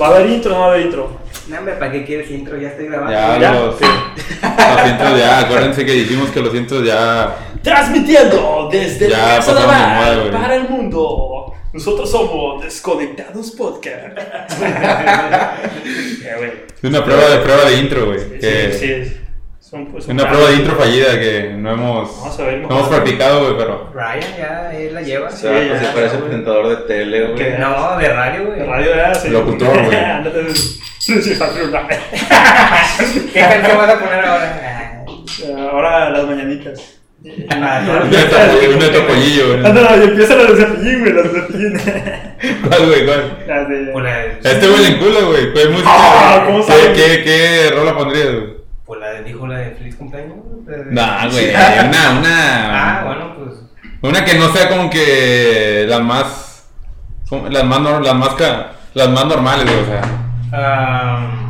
¿Va a haber intro o no va a haber intro? No, hombre, ¿para qué quieres intro? Ya estoy grabando. Ya, ¿Ya? los, los intros ya, acuérdense que dijimos que los intros ya. Transmitiendo desde Ya la casa de Bar moda, para el mundo. Nosotros somos Desconectados Podcast. Es una prueba de prueba de intro, güey. Sí, que- sí, es son, pues, es una prueba de intro fallida que no hemos, Vamos a ver, no hemos practicado, güey, pero. Ryan ya, él la lleva. O sea, Sí, pues ya, se parece ya, güey. presentador de tele, güey. No, de radio, güey. De radio ya, sí. Locutor, güey. Sí, sí, ¿Qué canción vas a poner ahora? Ahora las mañanitas. Ah, Un neto- un neto pollillo, güey. Ándale, y empiezan las de cepillín, güey, las de cepillín. ¿Cuál, güey? ¿Cuál? Pues la de- Este güey le encula, güey. ¿Qué música? Ah, ¿cómo ¿Qué, qué, qué rola pondrías, güey? De, dijo la de feliz cumpleaños. Nah, güey. Una, una. Ah, bueno, pues. Una que no sea como que las más. Las más, nor- las más, ca- las más normales, güey, o sea. ah,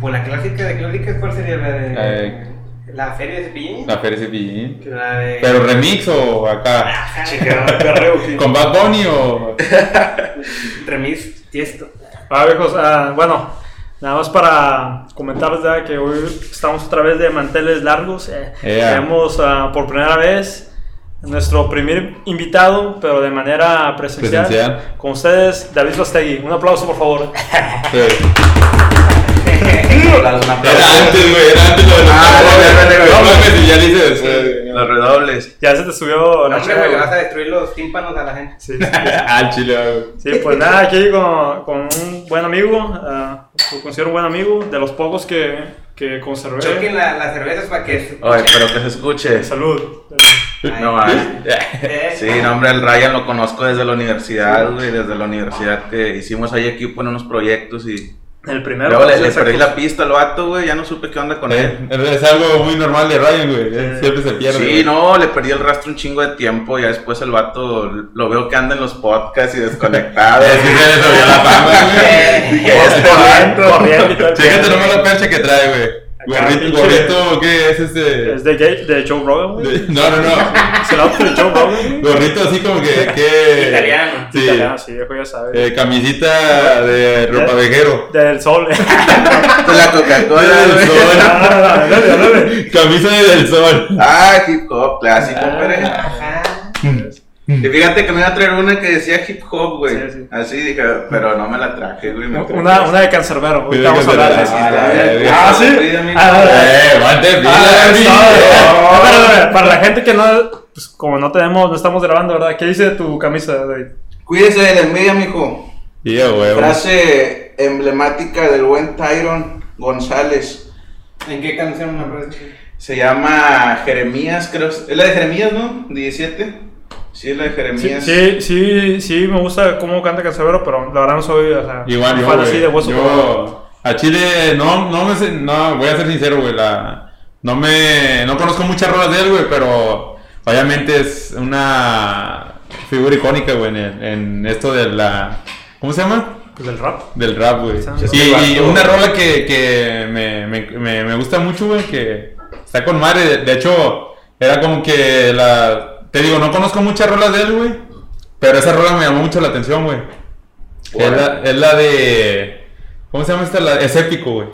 pues la clásica de clásicas, ¿cuál sería la de. Eh. La feria de cepillín? La Feria Cepillín. De. ¿Pero remix o acá? Sí. ¿Con Bad Bunny o.? Remix, tiesto. Ah, viejos, ah, bueno, nada más para comentarles ya que hoy estamos otra vez de manteles largos. Eh, Ea. Tenemos ah, por primera vez nuestro primer invitado, pero de manera presencial. Presencial. Con ustedes, David Bastegui. Un aplauso, por favor. Sí. Las- Era antes, güey, era antes lo de los Ah, redobles. No ya le hice después. Los redobles. Ya se te subió No, la hombre, chava, güey, le güey. vas a destruir los tímpanos a la gente. Sí. Al chile, güey. Sí, pues nada, aquí con, con un buen amigo, ah, lo considero un buen amigo, de los pocos que, que conservé. Choquen la- las cervezas para que. Oye, pero que se escuche. Salud. No más. Eh, Sí, no, hombre, el Ryan lo conozco desde la universidad, güey. Desde la universidad que hicimos ahí equipo en unos proyectos y. El primero. Luego le, le perdí la pista al vato, güey. Ya no supe qué onda con él. Eh, Es algo muy normal de Ryan, güey. eh, Siempre se pierde. Sí, güey. no, le perdí el rastro un chingo de tiempo. Ya después el vato lo veo que anda en los podcasts y desconectado. Es que se le subió la fama, güey. Dije, este vato. Chécate nomás la percha que trae, güey. Gorrito, gorrito, ¿qué es este? Es de, gay, de Joe Rogan, güey. De- No, no, no. Es el outfit de Joe Rogan, güey. Gorrito así como que. que Italiano. Sí. Italiano, sí, viejo, ya sabes. Eh, camisita de ropa vejero. Del sol. De la Coca-Cola, Del sol. Ah. Camisa de del sol. Ah, hip hop clásico, Ah. pero. Ajá. Y fíjate que me iba a traer una que decía hip hop, güey. Sí, sí. Así dije, pero no me la traje, güey. traje Una, una de cancerbero. De Ahorita vamos a hablar de eso. Ah, Ah, sí. Ah, Eh, Ah, güey. no, Para la gente que no, pues como no tenemos, no estamos grabando, ¿verdad? ¿Qué dice tu camisa, David? Cuídese de la envidia, mijo. Y yo, güey. Frase emblemática del buen Tyron González. ¿En qué canción me acuerdo? Se llama Jeremías, creo. Es la de Jeremías, ¿no? 17. Sí, la de Jeremías. sí, sí, sí, me gusta cómo canta Cancerbero, pero la verdad no soy, o sea, Igual yo, fan así de hueso. Yo a Chile no, no me sé- no, voy a ser sincero, güey, la no me no conozco muchas rolas de él, güey, pero obviamente es una figura icónica, güey, en, el- en esto de la ¿cómo se llama? Pues del rap. Del rap, güey. Sí, Y, una rola que, que me, me, me, me gusta mucho, güey, que está con madre. De, de hecho, era como que la... Te digo, no conozco muchas rolas de él, güey. Pero esa rola me llamó mucho la atención, güey. Es la, es la de... ¿Cómo se llama esta? La, es épico, güey.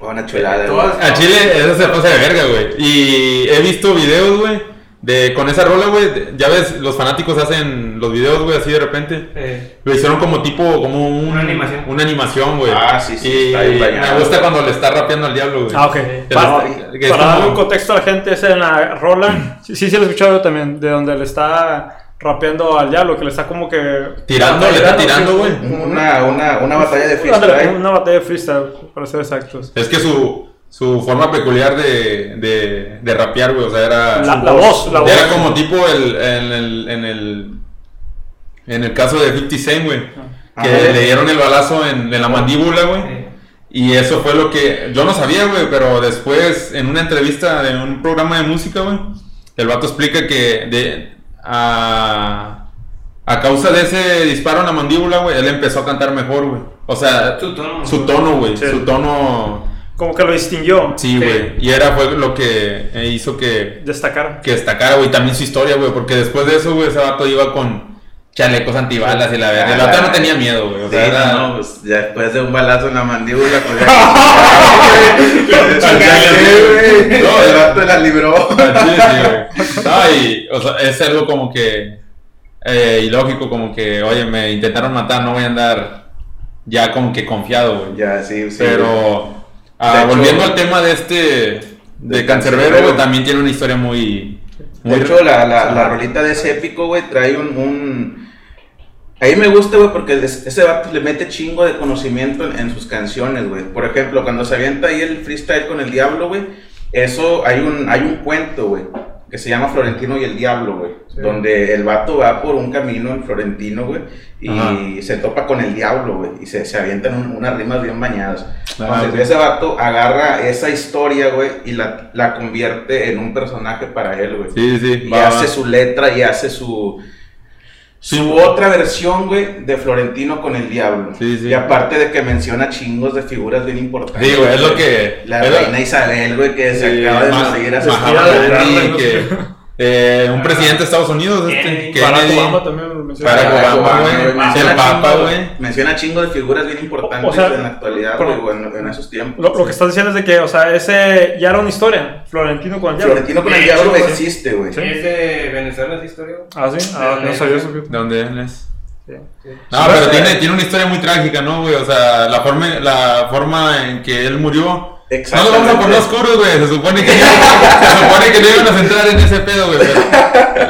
Una chulada. Güey. A Chile esa se pasa de verga, güey. Y he visto videos, güey. De, con esa rola, güey, ya ves, los fanáticos hacen los videos, güey, así de repente. Eh, Lo hicieron como tipo, como un- Una animación. Una animación, güey. Ah, sí, sí, Y está me gusta cuando le está rapeando al diablo, güey. Ah, ok. Que Para, que es para como- darle un contexto a la gente, esa en la rola, sí, sí, sí lo he escuchado yo también, de donde le está rapeando al diablo, que le está como que... Tirando, le está tirando, güey. Una, una, una batalla de freestyle. una batalla de freestyle, para ser exactos. Es que su, su forma peculiar de, de, de rapear, güey, o sea, era... La, la voz, la voz. Era como tipo el, en, el, en el... En el caso de 50 Cent, güey. Que Ajá. le dieron el balazo en, en la mandíbula, güey. Y eso fue lo que yo no sabía, güey, pero después en una entrevista de un programa de música, güey, el vato explica que de a, a causa de ese disparo en la mandíbula, güey, él empezó a cantar mejor, güey. O sea, Su tono. su tono, güey, Sí. su tono, Como que lo distinguió. sí, güey. Y era fue lo que eh, hizo que Destacar. que destacara, güey, también su historia, güey, porque después de eso, güey, ese vato iba con chalecos antibalas y la verdad. El Ah, vato no tenía miedo, güey. O Sí, sea, era- no, no, pues ya después de un balazo en la mandíbula, pues ya. Güey. No, el vato la libró. Sí, sí, güey. No, y, o sea, es algo como que eh, ilógico, como que, oye, me intentaron matar, no voy a andar ya como que confiado, güey. Ya, sí, sí. Pero, ah, De hecho- volviendo al tema de este, de De Cancerbero, güey, también tiene una historia muy... De muy hecho, la, la, la rolita de ese épico, güey, trae un, un... Ahí me gusta, güey, porque es- ese vato le mete chingo de conocimiento en, en sus canciones, güey. Por ejemplo, cuando se avienta ahí el freestyle con el diablo, güey, eso, hay un, hay un cuento, güey, que se llama Florentino y el Diablo, güey. Donde el vato va por un camino en Florentino, güey, y Ajá. se topa con el diablo, güey, y se, se avientan un- unas rimas bien bañadas. Ah, Entonces, ese vato agarra esa historia, güey, y la, la convierte en un personaje para él, güey. Sí, sí, Y va, hace va. su letra y hace su su Sí. otra versión, güey, de Florentino con el diablo. Sí, sí. Y aparte de que menciona chingos de figuras bien importantes. Sí, güey, es lo que... La reina Isabel, güey, que se acaba de poco. Gandhi. Gandhi, que, eh, un presidente de Estados Unidos, este, Kennedy. Barack. Obama también lo menciona. Barack Obama, güey. Menciona El Papa, chingo- güey. Menciona chingo de figuras bien importantes O sea, en la actualidad, pero- o en, en esos tiempos. Lo, lo que estás diciendo es de que, o sea, ese ya era una historia. Florentino con el diablo. Florentino con el diablo existe, güey. Sí. ¿Es de Venezuela esa historia? Ah, sí. Ah, no sabía eso. ¿De dónde él es? Sí. No, Sí, pero o sea, tiene, tiene una historia muy trágica, ¿no, güey? O sea, la forma, la forma en que él murió. No lo vamos a poner oscuros, güey. Se supone que se supone que no iban a centrar en ese pedo, güey.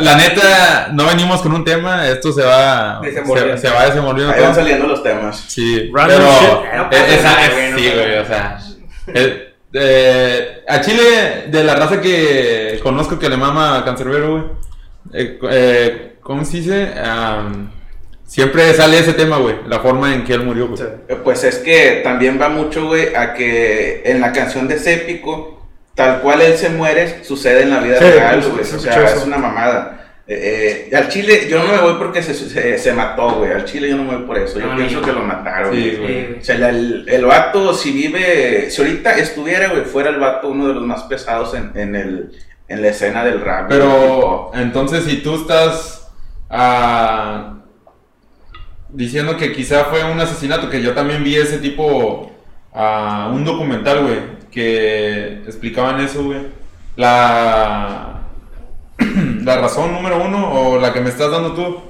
la neta, no venimos con un tema. Esto se va. Se, se va desenvolviendo Ahí van todo. saliendo los temas. Sí, Random pero. shit. No esa- nada, es- no sí, güey, o sea. eh, eh, a Chile, de la raza que conozco que le mama a Cancerbero, güey. eh, eh, ¿Cómo se dice? Am, siempre sale ese tema, güey. La forma en que él murió, güey. Sí. Eh, Pues es que también va mucho, güey, a que en la canción de Sépico, tal cual él se muere, sucede en la vida Sí, real, pues, güey. O sea, eso. es una mamada. Eh, eh, al Chile, yo no me voy porque se, se, se mató, güey. Al Chile yo no me voy por eso. Yo No, pienso que lo mataron. Sí, güey. O sea, el, el vato, si vive, si ahorita estuviera, güey, fuera el vato uno de los más pesados en, en, el, en la escena del rap. güey. Pero, entonces, si tú estás ah, diciendo que quizá fue un asesinato, que yo también vi ese tipo, ah, un documental, güey, que explicaban eso, güey. La, la razón número uno, o la que me estás dando tú,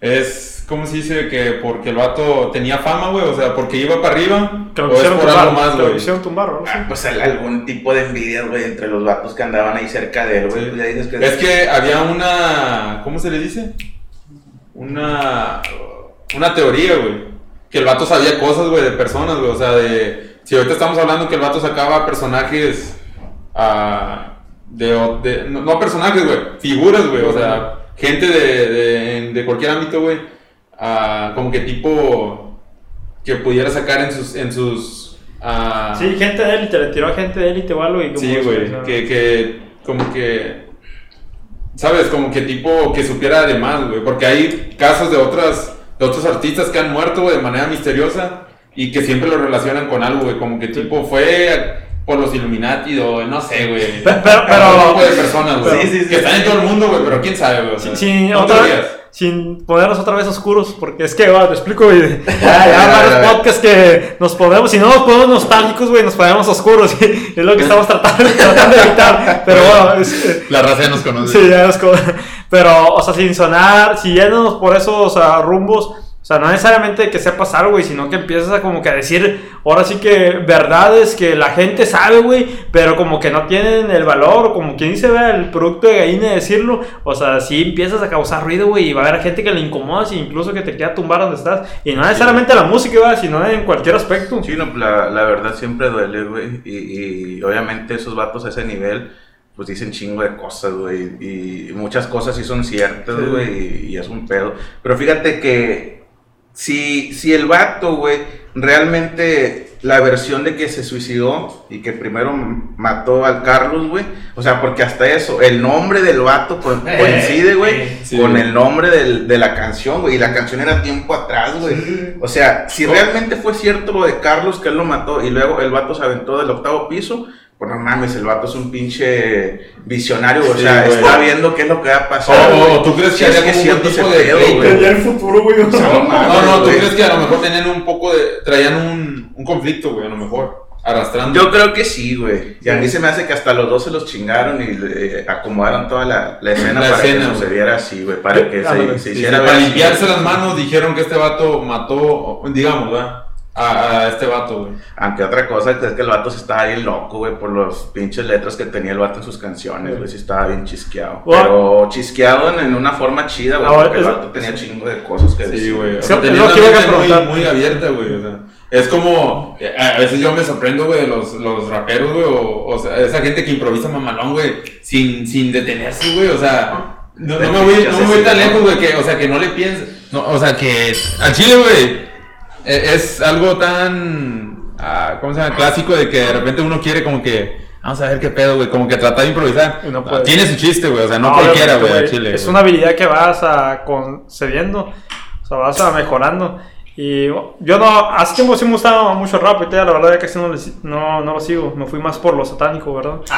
es, ¿cómo se dice? Que porque el vato tenía fama, güey, o sea, porque iba para arriba, Que lo o es por tumbar. algo más, güey. tumbar, ¿no? Ah, pues al- algún tipo de envidia, güey, entre los vatos que andaban ahí cerca de él, güey. Sí. Pues Es que había una. ¿Cómo se le dice? Una. Una teoría, güey. Que el vato sabía cosas, güey, de personas, güey. O sea, de. Si ahorita estamos hablando que el vato sacaba personajes. ah, de, de- no, no personajes, güey. Figuras, güey. O sea, gente de, de, de cualquier ámbito, güey. ah, como que tipo. Que pudiera sacar en sus. En sus ah, Sí, gente de élite, le tiró a gente de élite o algo y como Sí, güey, que, que como que, ¿sabes? Como que tipo que supiera de más, güey, porque hay casos de otras, de otros artistas que han muerto, güey, de manera misteriosa y que siempre lo relacionan con algo, güey, como que tipo fue por los Illuminati o no sé, güey. Pe- pero- pero- Otro tipo de personas, güey, Sí, sí, sí. que están en todo el mundo, güey, pero quién sabe, güey. o sea, Sin, sin son otra vez- sin ponernos otra vez oscuros, porque es que, va, te explico, güey. Ya, varios podcasts que nos ponemos, si no nos ponemos nostálgicos, güey, nos ponemos oscuros. y es lo que estamos tratando, tratando de evitar. Pero bueno, es, La raza ya nos conoce. Sí, ya es como- Pero, o sea, sin sonar, si yéndonos por esos o sea, rumbos, sea, no necesariamente que sepas algo, güey, sino que empiezas a como que a decir, ahora sí que verdades que la gente sabe, güey, pero como que no tienen el valor, o como quien dice, vea, el producto de gallina de decirlo, o sea, sí empiezas a causar ruido, güey, y va a haber gente que le incomoda, y incluso que te queda tumbar donde estás, y no necesariamente la música, güey, sino en cualquier aspecto. Sí, no, la, la verdad siempre duele, güey. Y, y obviamente esos vatos a ese nivel, pues dicen chingo de cosas, güey. Y muchas cosas sí son ciertas, Sí. güey. Y, y es un pedo. Pero fíjate que si, si el vato, güey, realmente la versión de que se suicidó y que primero mató al Carlos, güey. O sea, porque hasta eso, el nombre del vato co- coincide, güey, Sí. con el nombre del- de la canción, güey. Y la canción era tiempo atrás, güey. O sea, si realmente fue cierto lo de Carlos, que él lo mató y luego el vato se aventó del octavo piso, Pues no mames, el vato es un pinche visionario, o sea, güey. está viendo qué es lo que va a pasar. güey. o tú crees que Sí, es había como un tipo de pedo, pleito, güey. Tenía el futuro, güey. o sea, No, mames, No, no, tú güey. crees que a lo mejor tenían un poco de. traían un, un conflicto, güey, a lo mejor. Arrastrando. Yo creo que sí, güey. Y a mí se me hace que hasta los dos se los chingaron y eh, acomodaron toda la, la escena La para escena, que sucediera así, güey. Para que se, se Sí, sí, hiciera para limpiarse las manos dijeron que este vato mató, digamos, ¿verdad? A, a este vato, güey. Aunque otra cosa es que el vato se estaba bien loco, güey, por los pinches letras que tenía el vato en sus canciones, güey. Sí estaba bien chisqueado. Bueno. Pero chisqueado en, en una forma chida, güey, porque el vato tenía chingo de cosas que Sí, decir. güey. O Sí, sea, tenía una que iba a mente muy, muy abierta, güey. O sea, es como. A a veces yo me sorprendo, güey, de los, los raperos, güey. O, o sea, esa gente que improvisa mamalón, güey. Sin, sin detenerse, güey. O sea. No, no me voy, no me voy tan lejos, güey. Que, o sea, que no le pienses. No, o sea, que. Al chile, güey. E- Es algo tan. ah, ¿Cómo se llama? Clásico de que de repente uno quiere como que. Vamos a ver qué pedo, güey. Como que tratar de improvisar. No Ah, puede. Tiene su chiste, güey. O sea, no, No, cualquiera, güey, chile. Es una habilidad que vas a concediendo, o sea, vas a mejorando. Y yo no, hace tiempo sí me gustaba mucho rap, y la verdad ya casi no, no, no lo sigo, me fui más por lo satánico, ¿verdad? Es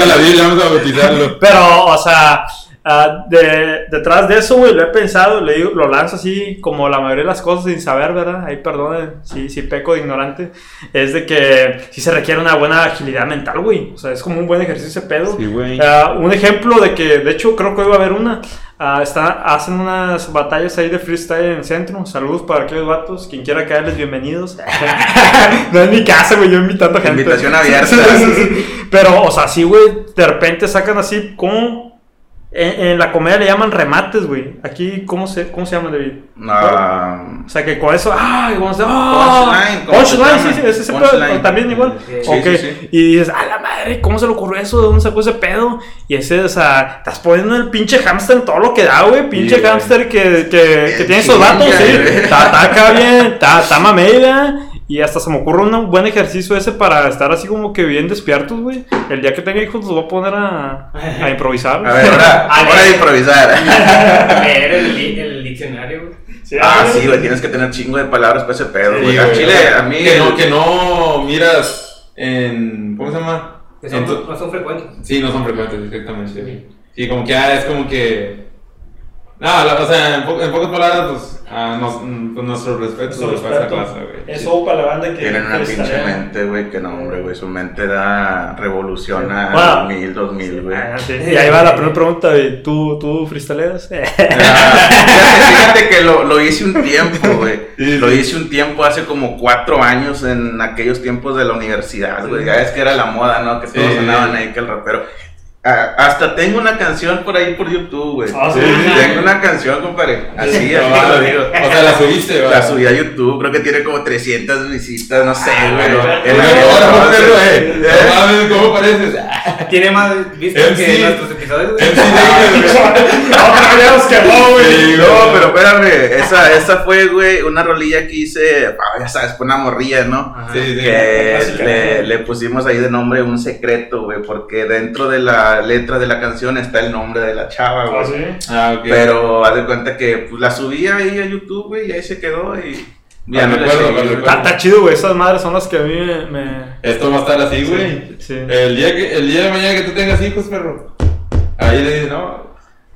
la la Biblia, vamos a bautizarlo. Pero, o sea, ah, de, detrás de eso, güey, lo he pensado, le digo- lo lanzo así, como la mayoría de las cosas sin saber, ¿verdad? Ahí perdonen si, si peco de ignorante. Es de que sí se requiere una buena agilidad mental, güey. O sea, es como un buen ejercicio ese pedo. Sí, güey. Ah, un ejemplo de que, de hecho, creo que hoy va a haber una. Ah, está, hacen unas batallas ahí de freestyle en el centro. Saludos para aquellos vatos. Quien quiera caerles, bienvenidos. no es mi casa, güey. Yo invitando gente. Invitación abierta. Pero, o sea, sí, güey. De repente sacan así, como. En, en la comedia le llaman remates, güey. Aquí, ¿cómo se, cómo se llama, David? No, O sea, que con eso, ¡ay! Vamos a ¡ah! Punchline, sí, sí, ese, pedo también igual. Sí, sí, ok, sí, sí. y dices, ¡a la madre! ¿Cómo se le ocurrió eso? ¿De dónde sacó ese pedo? Y ese, o sea, estás poniendo el pinche hamster en todo lo que da, güey. Pinche güey. hamster que, que, que tiene esos vatos, sí. Está acá bien, está, está. Y hasta se me ocurre un buen ejercicio ese para estar así como que bien despiertos, güey. El día que tenga hijos los voy a poner a, a improvisar. A ver, ahora, hora de improvisar. Leer el, diccionario, güey. Sí, Ah, sí, güey, tienes que tener chingo de palabras para ese pedo, Sí, güey. A güey, Chile, a mí. Que no, que no miras en. ¿Cómo se llama? Que son, tu- no son frecuentes. Sí, no son frecuentes, exactamente. Sí, como que ah, es como que. No, la- o sea, en, po- en pocas palabras, pues, ah, nos- mm, pues, nuestro respeto Nuestro para esa respeto. clase, güey. Eso para la banda que. Tienen una pinche estaría- mente, güey, que no, hombre, güey. Su mente da. revoluciona Bueno. 2000, 2000, güey. Ah, sí. Y ahí va la primera pregunta de ¿tú, tú freestaleas? Fíjate, fíjate que lo, lo hice un tiempo, güey. Lo hice un tiempo, hace como cuatro años, en aquellos tiempos de la universidad, güey. Ya es que era la moda, ¿no? Que todos Sí. andaban ahí, que el rapero. Ah, hasta tengo una canción por ahí por YouTube, güey. Ah, sí. Tengo una canción, compadre. Así, No, así lo digo. O sea, la subiste, La ¿verdad? subí a YouTube, creo que tiene como 300 visitas, no sé, Ah, güey. güey, güey. No ¿Cómo pareces? Tiene más vistas MC. que nuestros episodios, güey. Güey. Quemó, güey. Sí, No, güey. pero espérame, esa, esa fue, güey, una rolilla que hice, ah, ya sabes, fue una morrilla, ¿no? Ajá. Sí, sí. que le pusimos ahí de nombre un secreto, güey, porque dentro de la letra de la canción está el nombre de la chava, güey. Ah, sí. Ah, ok. Pero haz de cuenta que pues, la subí ahí a YouTube, güey, y ahí se quedó y ya Ah, no me acuerdo, me. Está, chido, güey. Esas madres son las que a mí me. me- Esto va a estar así, güey. Sí. El, día que, el día de mañana que tú tengas hijos, perro. Ahí le dices, no.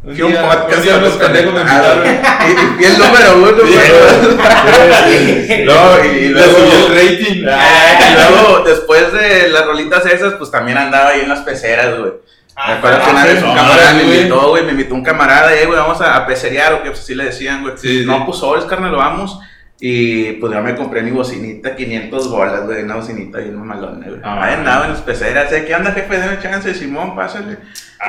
A un podcast unos pendejos me invitaron. y, y el número uno, güey. No, y luego, subió el rating. Ah, y luego, después de las rolitas esas, pues también andaba ahí en las peceras, güey. Me acuerdo que ah, una vez un camarada me invitó, güey, me invitó un camarada, eh, güey, vamos a, a pecerear, o que pues así le decían, güey. Sí. No, pues sobres, carnal, vamos. Y pues yo me compré mi bocinita, 500 bolas, güey, una bocinita bien mamalona, güey. Ah. ahí andaba en las peceras, eh, ¿qué onda, jefe? Dame chance, Simón, pásale.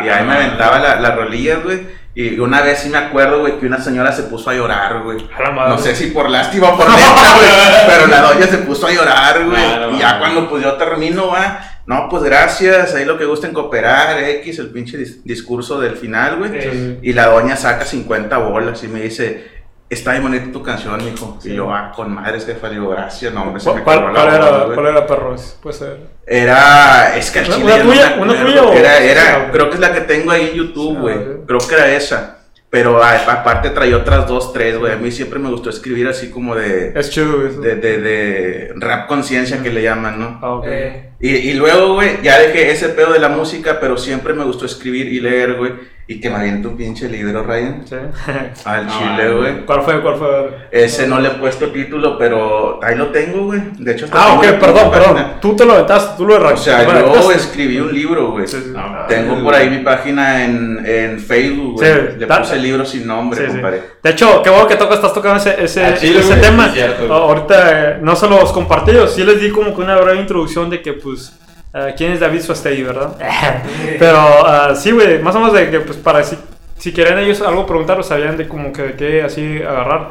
y Ah, ahí me aventaba la- las rolillas, güey. Y una vez sí me acuerdo, güey, que una señora se puso a llorar, güey. La. No sé si por lástima o por neta, güey. Pero la doña se puso a llorar, güey. Y ya cuando pues yo termino, va. No, pues gracias. Ahí lo que gusten cooperar, X, el pinche dis- discurso del final, güey. Sí. Y la doña saca 50 bolas y me dice. Está bien bonita tu canción, mijo. Y yo, ah, con madres, jefa. Le digo, gracias, no, hombre, se me ¿Cuál, la bola, era, güey. ¿Cuál era, perro? Puede ser. Era. Es que al ¿Una- chile una tuya? ¿Una tuya o- Era, era, creo que es la que tengo ahí en YouTube, güey. Creo que era esa. Pero a- aparte traía otras dos, tres, güey. A mí siempre me gustó escribir así como de, Es chido, eso. de, de, de rap conciencia que le llaman, ¿no? Ah, ok. Eh, Y, y luego, güey, ya dejé ese pedo de la música, pero siempre me gustó escribir y leer, güey. Y que me aviente un pinche libro, Ryan. Sí. Al chile, güey. ¿Cuál fue? ¿Cuál fue? Ese no le he puesto título, pero ahí lo tengo, güey. De hecho, hasta Ah, ok, perdón, página. perdón. Tú te lo aventaste, tú lo O sea, yo redactaste. escribí un libro, güey. Sí, sí. No, Tengo por ahí mi página en, en Facebook, güey. Sí, Le puse libro sin nombre, compadre. De hecho, qué bueno que tocas, estás tocando ese, ese, chile, ese tema. sí, cierto. Ah, Ahorita eh, no se los compartí, yo sí les di como que una breve introducción de que, pues, eh, quién es David Suastegui, ¿verdad? Pero ah, sí, güey, más o menos de que, pues, para si, si quieren ellos algo preguntar, pues, sabían de como que de qué así agarrar.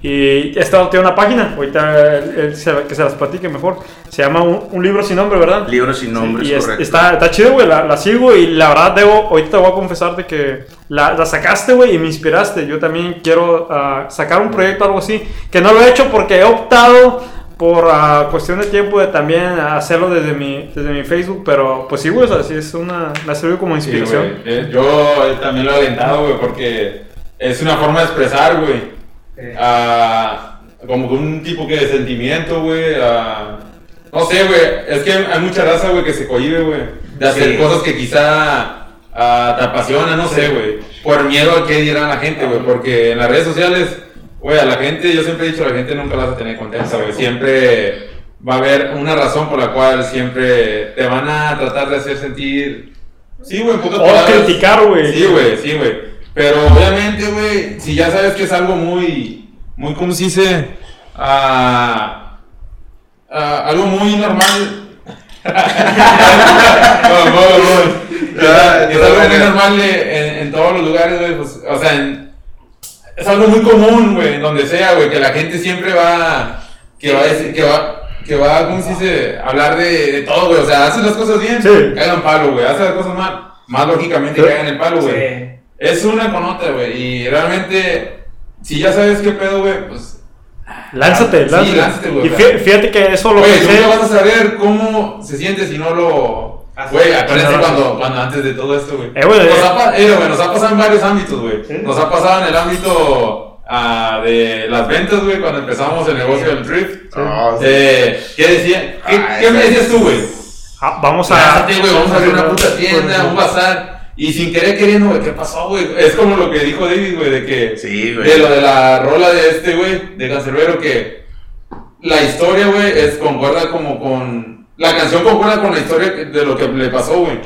Y esta tiene una página, ahorita se- que se las platique mejor. Se llama Un, Un libro sin nombre, ¿verdad? Libro sin nombre, Sí, es correcto. está, está chido, güey, la, la sigo y la verdad debo, ahorita te voy a confesar de que la, la sacaste, güey, y me inspiraste. Yo también quiero ah, sacar un proyecto, algo así, que no lo he hecho porque he optado por ah, cuestión de tiempo de también hacerlo desde mi, desde mi Facebook, pero pues sí, güey, o sea, sí es una, me ha servido como inspiración. Eh, Yo eh, también lo he alentado, güey, porque es una forma de expresar, güey. eh, ah, como que un tipo que de sentimiento, güey. ah, no sé, güey. Es que hay mucha raza, güey, que se cohibe, güey. De hacer Sí. cosas que quizá te apasionan, no sé, güey. Por miedo a qué dirán la gente, güey. Porque en las redes sociales, güey, a la gente, yo siempre he dicho, a la gente nunca la vas a tener contenta, güey. Siempre va a haber una razón por la cual siempre te van a tratar de hacer sentir. Sí, güey, pocas O palabras. criticar, güey. Sí, güey, sí, güey. Pero obviamente, güey, si ya sabes que es algo muy, muy, ¿cómo se dice? Ah, ah, algo muy normal. no, no, no. Ya, Es algo muy normal en todos los lugares, güey. Pues, o sea, en- es algo muy común, güey, en donde sea, güey, que la gente siempre va, que va a decir, que va, que va, ¿cómo se dice? Hablar de, de todo, güey. O sea, haces las cosas bien, Sí. caigan palo, güey. Haces las cosas mal, más lógicamente Sí. caigan el palo, güey. sí. Es una con otra, güey. Y realmente, si ya sabes qué pedo, güey, pues. Lánzate, Sí, lánzate. lánzate, güey, y fíjate que eso lo Güey, pensé. nunca vas a saber cómo se siente si no lo. Güey, acuérdense cuando, cuando antes de todo esto, güey. Eh, güey, nos, eh. ha, eh, güey, nos ha pasado en varios ámbitos, güey. Nos ha pasado en el ámbito ah, de las ventas, güey, cuando empezamos el negocio del thrift. No, sí. Eh, ¿Qué decía? ¿Qué, Ah, qué me decías tú, güey? Ah, vamos a. Lánzate, güey, vamos a abrir una puta tienda, un bazar. Y sin querer queriendo, güey, ¿qué pasó, güey? Es como lo que dijo David, güey, de que. Sí, güey. De lo de la rola de este, güey, de Cancerbero, que la historia, güey, es concuerda como con. La canción concuerda con la historia de lo que le pasó, güey.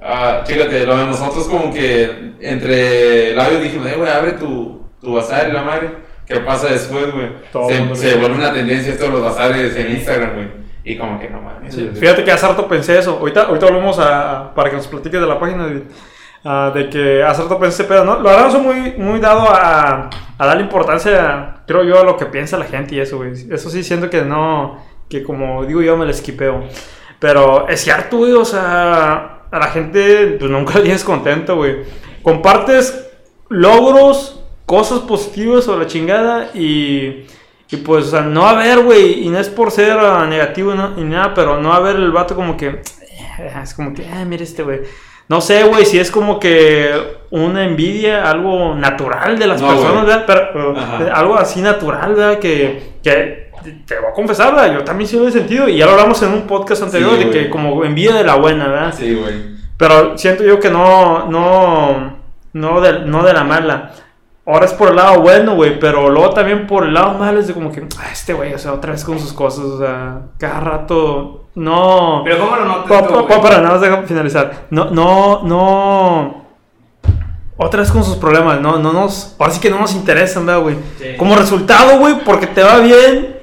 Ah, fíjate, lo de nosotros como que entre labios dijimos, eh, güey, abre tu, tu bazar y la madre. ¿Qué pasa después, güey? Se, se vuelve una tendencia esto de los bazares en Instagram, güey. Y como que no mames. Sí. Fíjate que hace rato pensé eso. Ahorita, ahorita volvemos a, para que nos platiques de la página, David. Ah, de que hace rato pensé, pero no, la verdad soy muy, muy dado a, a darle importancia, creo yo, a lo que piensa la gente y eso, güey. Eso sí, siento que no, que como digo yo, me la esquipeo. Pero es cierto, güey, o sea, a la gente pues nunca la tienes contento, güey. Compartes logros, cosas positivas o la chingada y... Y pues, o sea, no va a haber, güey, y no es por ser ah, negativo no- ni nada, pero no va a haber el vato como que, eh, es como que, ah, mira este, güey. No sé, güey, si es como que una envidia, algo natural de las No, personas. ¿verdad? Pero, algo así natural, ¿verdad? Que, que te voy a confesar, ¿verdad? Yo también sí lo he sentido, y ya lo hablamos en un podcast anterior, Sí, de que como envidia de la buena, ¿verdad? Sí, güey. Pero siento yo que no, no, no de, no de la mala. Ahora es por el lado bueno, güey, pero luego también por el lado malo es de como que, ah, este güey, o sea, otra vez con sus cosas, o sea, cada rato, no... Pero ¿cómo lo notas para nada más deja finalizar. No, no, no... Otra vez con sus problemas, no, no nos... Ahora sí que no nos interesan, ¿verdad, güey? Sí. Como resultado, güey, porque te va bien,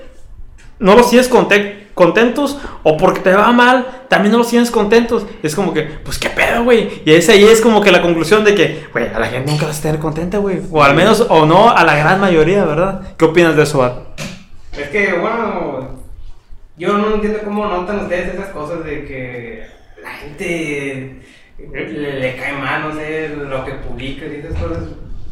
no los tienes conte- contentos, o porque te va mal, también no los tienes contentos. Es como que, pues qué pedo, güey. Y esa ahí es como que la conclusión de que, güey, a la gente nunca vas a tener contenta, güey. O al menos, o no, a la gran mayoría, ¿verdad? ¿Qué opinas de eso, Ad? Es que, bueno, yo no entiendo cómo notan ustedes esas cosas de que la gente le, le cae mal, no sé, lo que publicas y esas cosas.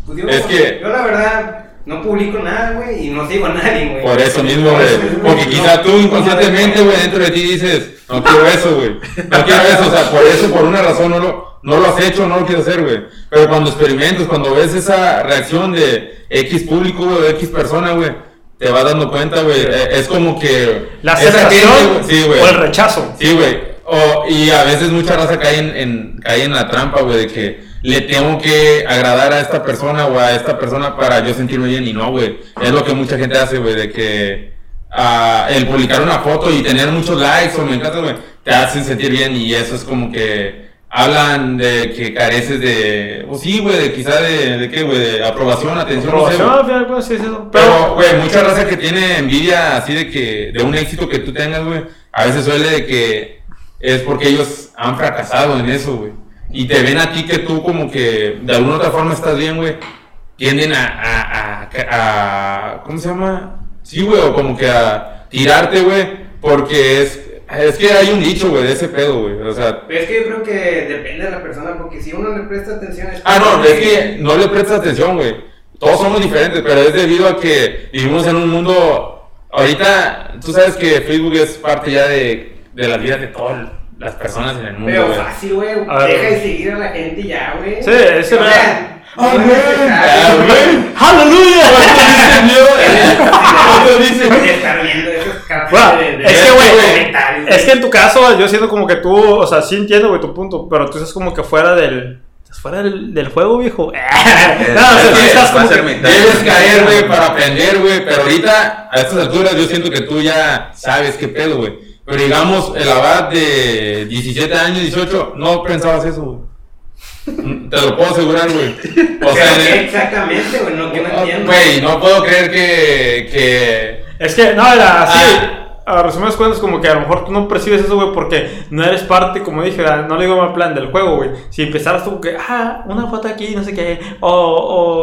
Pues yo, Es que- yo la verdad no publico nada, güey, y no sigo a nadie, güey. Por eso mismo, güey. Porque no- quizá tú inconscientemente, güey, dentro de ti dices, no quiero eso, güey. No quiero eso, o sea, por eso, por una razón no lo, no lo has hecho, no lo quieres hacer, güey. Pero cuando experimentas, cuando ves esa reacción de X público, güey, de X persona, güey, te vas dando cuenta, güey. Eh, Es como que. La aceptación sí, güey. o el rechazo. Sí, güey. O- y a veces mucha raza cae en, en- cae en la trampa, güey, de que le tengo que agradar a esta persona o a esta persona para yo sentirme bien. Y no, güey. Es lo que mucha gente hace, güey, de que ah, el publicar una foto y tener muchos likes o me encanta, güey, te hacen sentir bien. Y eso es como que hablan de que careces de. O sí, güey, de quizá de, de qué, güey, de aprobación, atención, no sé, Aprobación, pues, sí, sí, no. Pero, güey, mucha raza que tiene envidia así de que, de un éxito que tú tengas, güey, a veces suele de que es porque ellos han fracasado en eso, güey. Y te ven a ti que tú como que de alguna otra forma estás bien, güey. Tienden a, a, a, a- ¿cómo se llama? Sí, güey, o como que a tirarte, güey, porque es, es que hay un dicho, güey, de ese pedo, güey. O sea, es que yo creo que depende de la persona, porque si uno le presta atención es Ah, no, es que no le prestas atención, güey. Todos somos diferentes, pero es debido a que vivimos en un mundo. Ahorita, tú sabes que Facebook es parte ya de, de la vida de todas las personas en el mundo, Pero fácil, güey. Deja de seguir a la gente y ya, güey. Sí, ese O sea, era- necesario, güey. ¡Aleluya! ¿Cuánto dicen, güey, de estar viendo esas caras Bueno, de, de- es que, güey. Es que en tu caso, yo siento como que tú, o sea, sí entiendo, güey, tu punto, pero tú estás como que fuera del. estás Fuera del, del juego, viejo. no, o sea, estás como que-. Debes caer, güey, para aprender, güey. Pero ahorita, a estas alturas, yo siento que tú ya sabes qué pedo, güey. Pero digamos, el abad de 17 años, 18, no pensabas eso, güey. Te lo puedo asegurar, güey. O sea, el- exactamente, güey, no que no entiendo. Güey, no puedo creer que. que... Es que, no, era así. Ah. A resumidas cuentas, como que a lo mejor tú no percibes eso, güey, porque no eres parte, como dije, no le digo mal plan del juego, güey. Si empezaras tú que, ah, una foto aquí, no sé qué, o,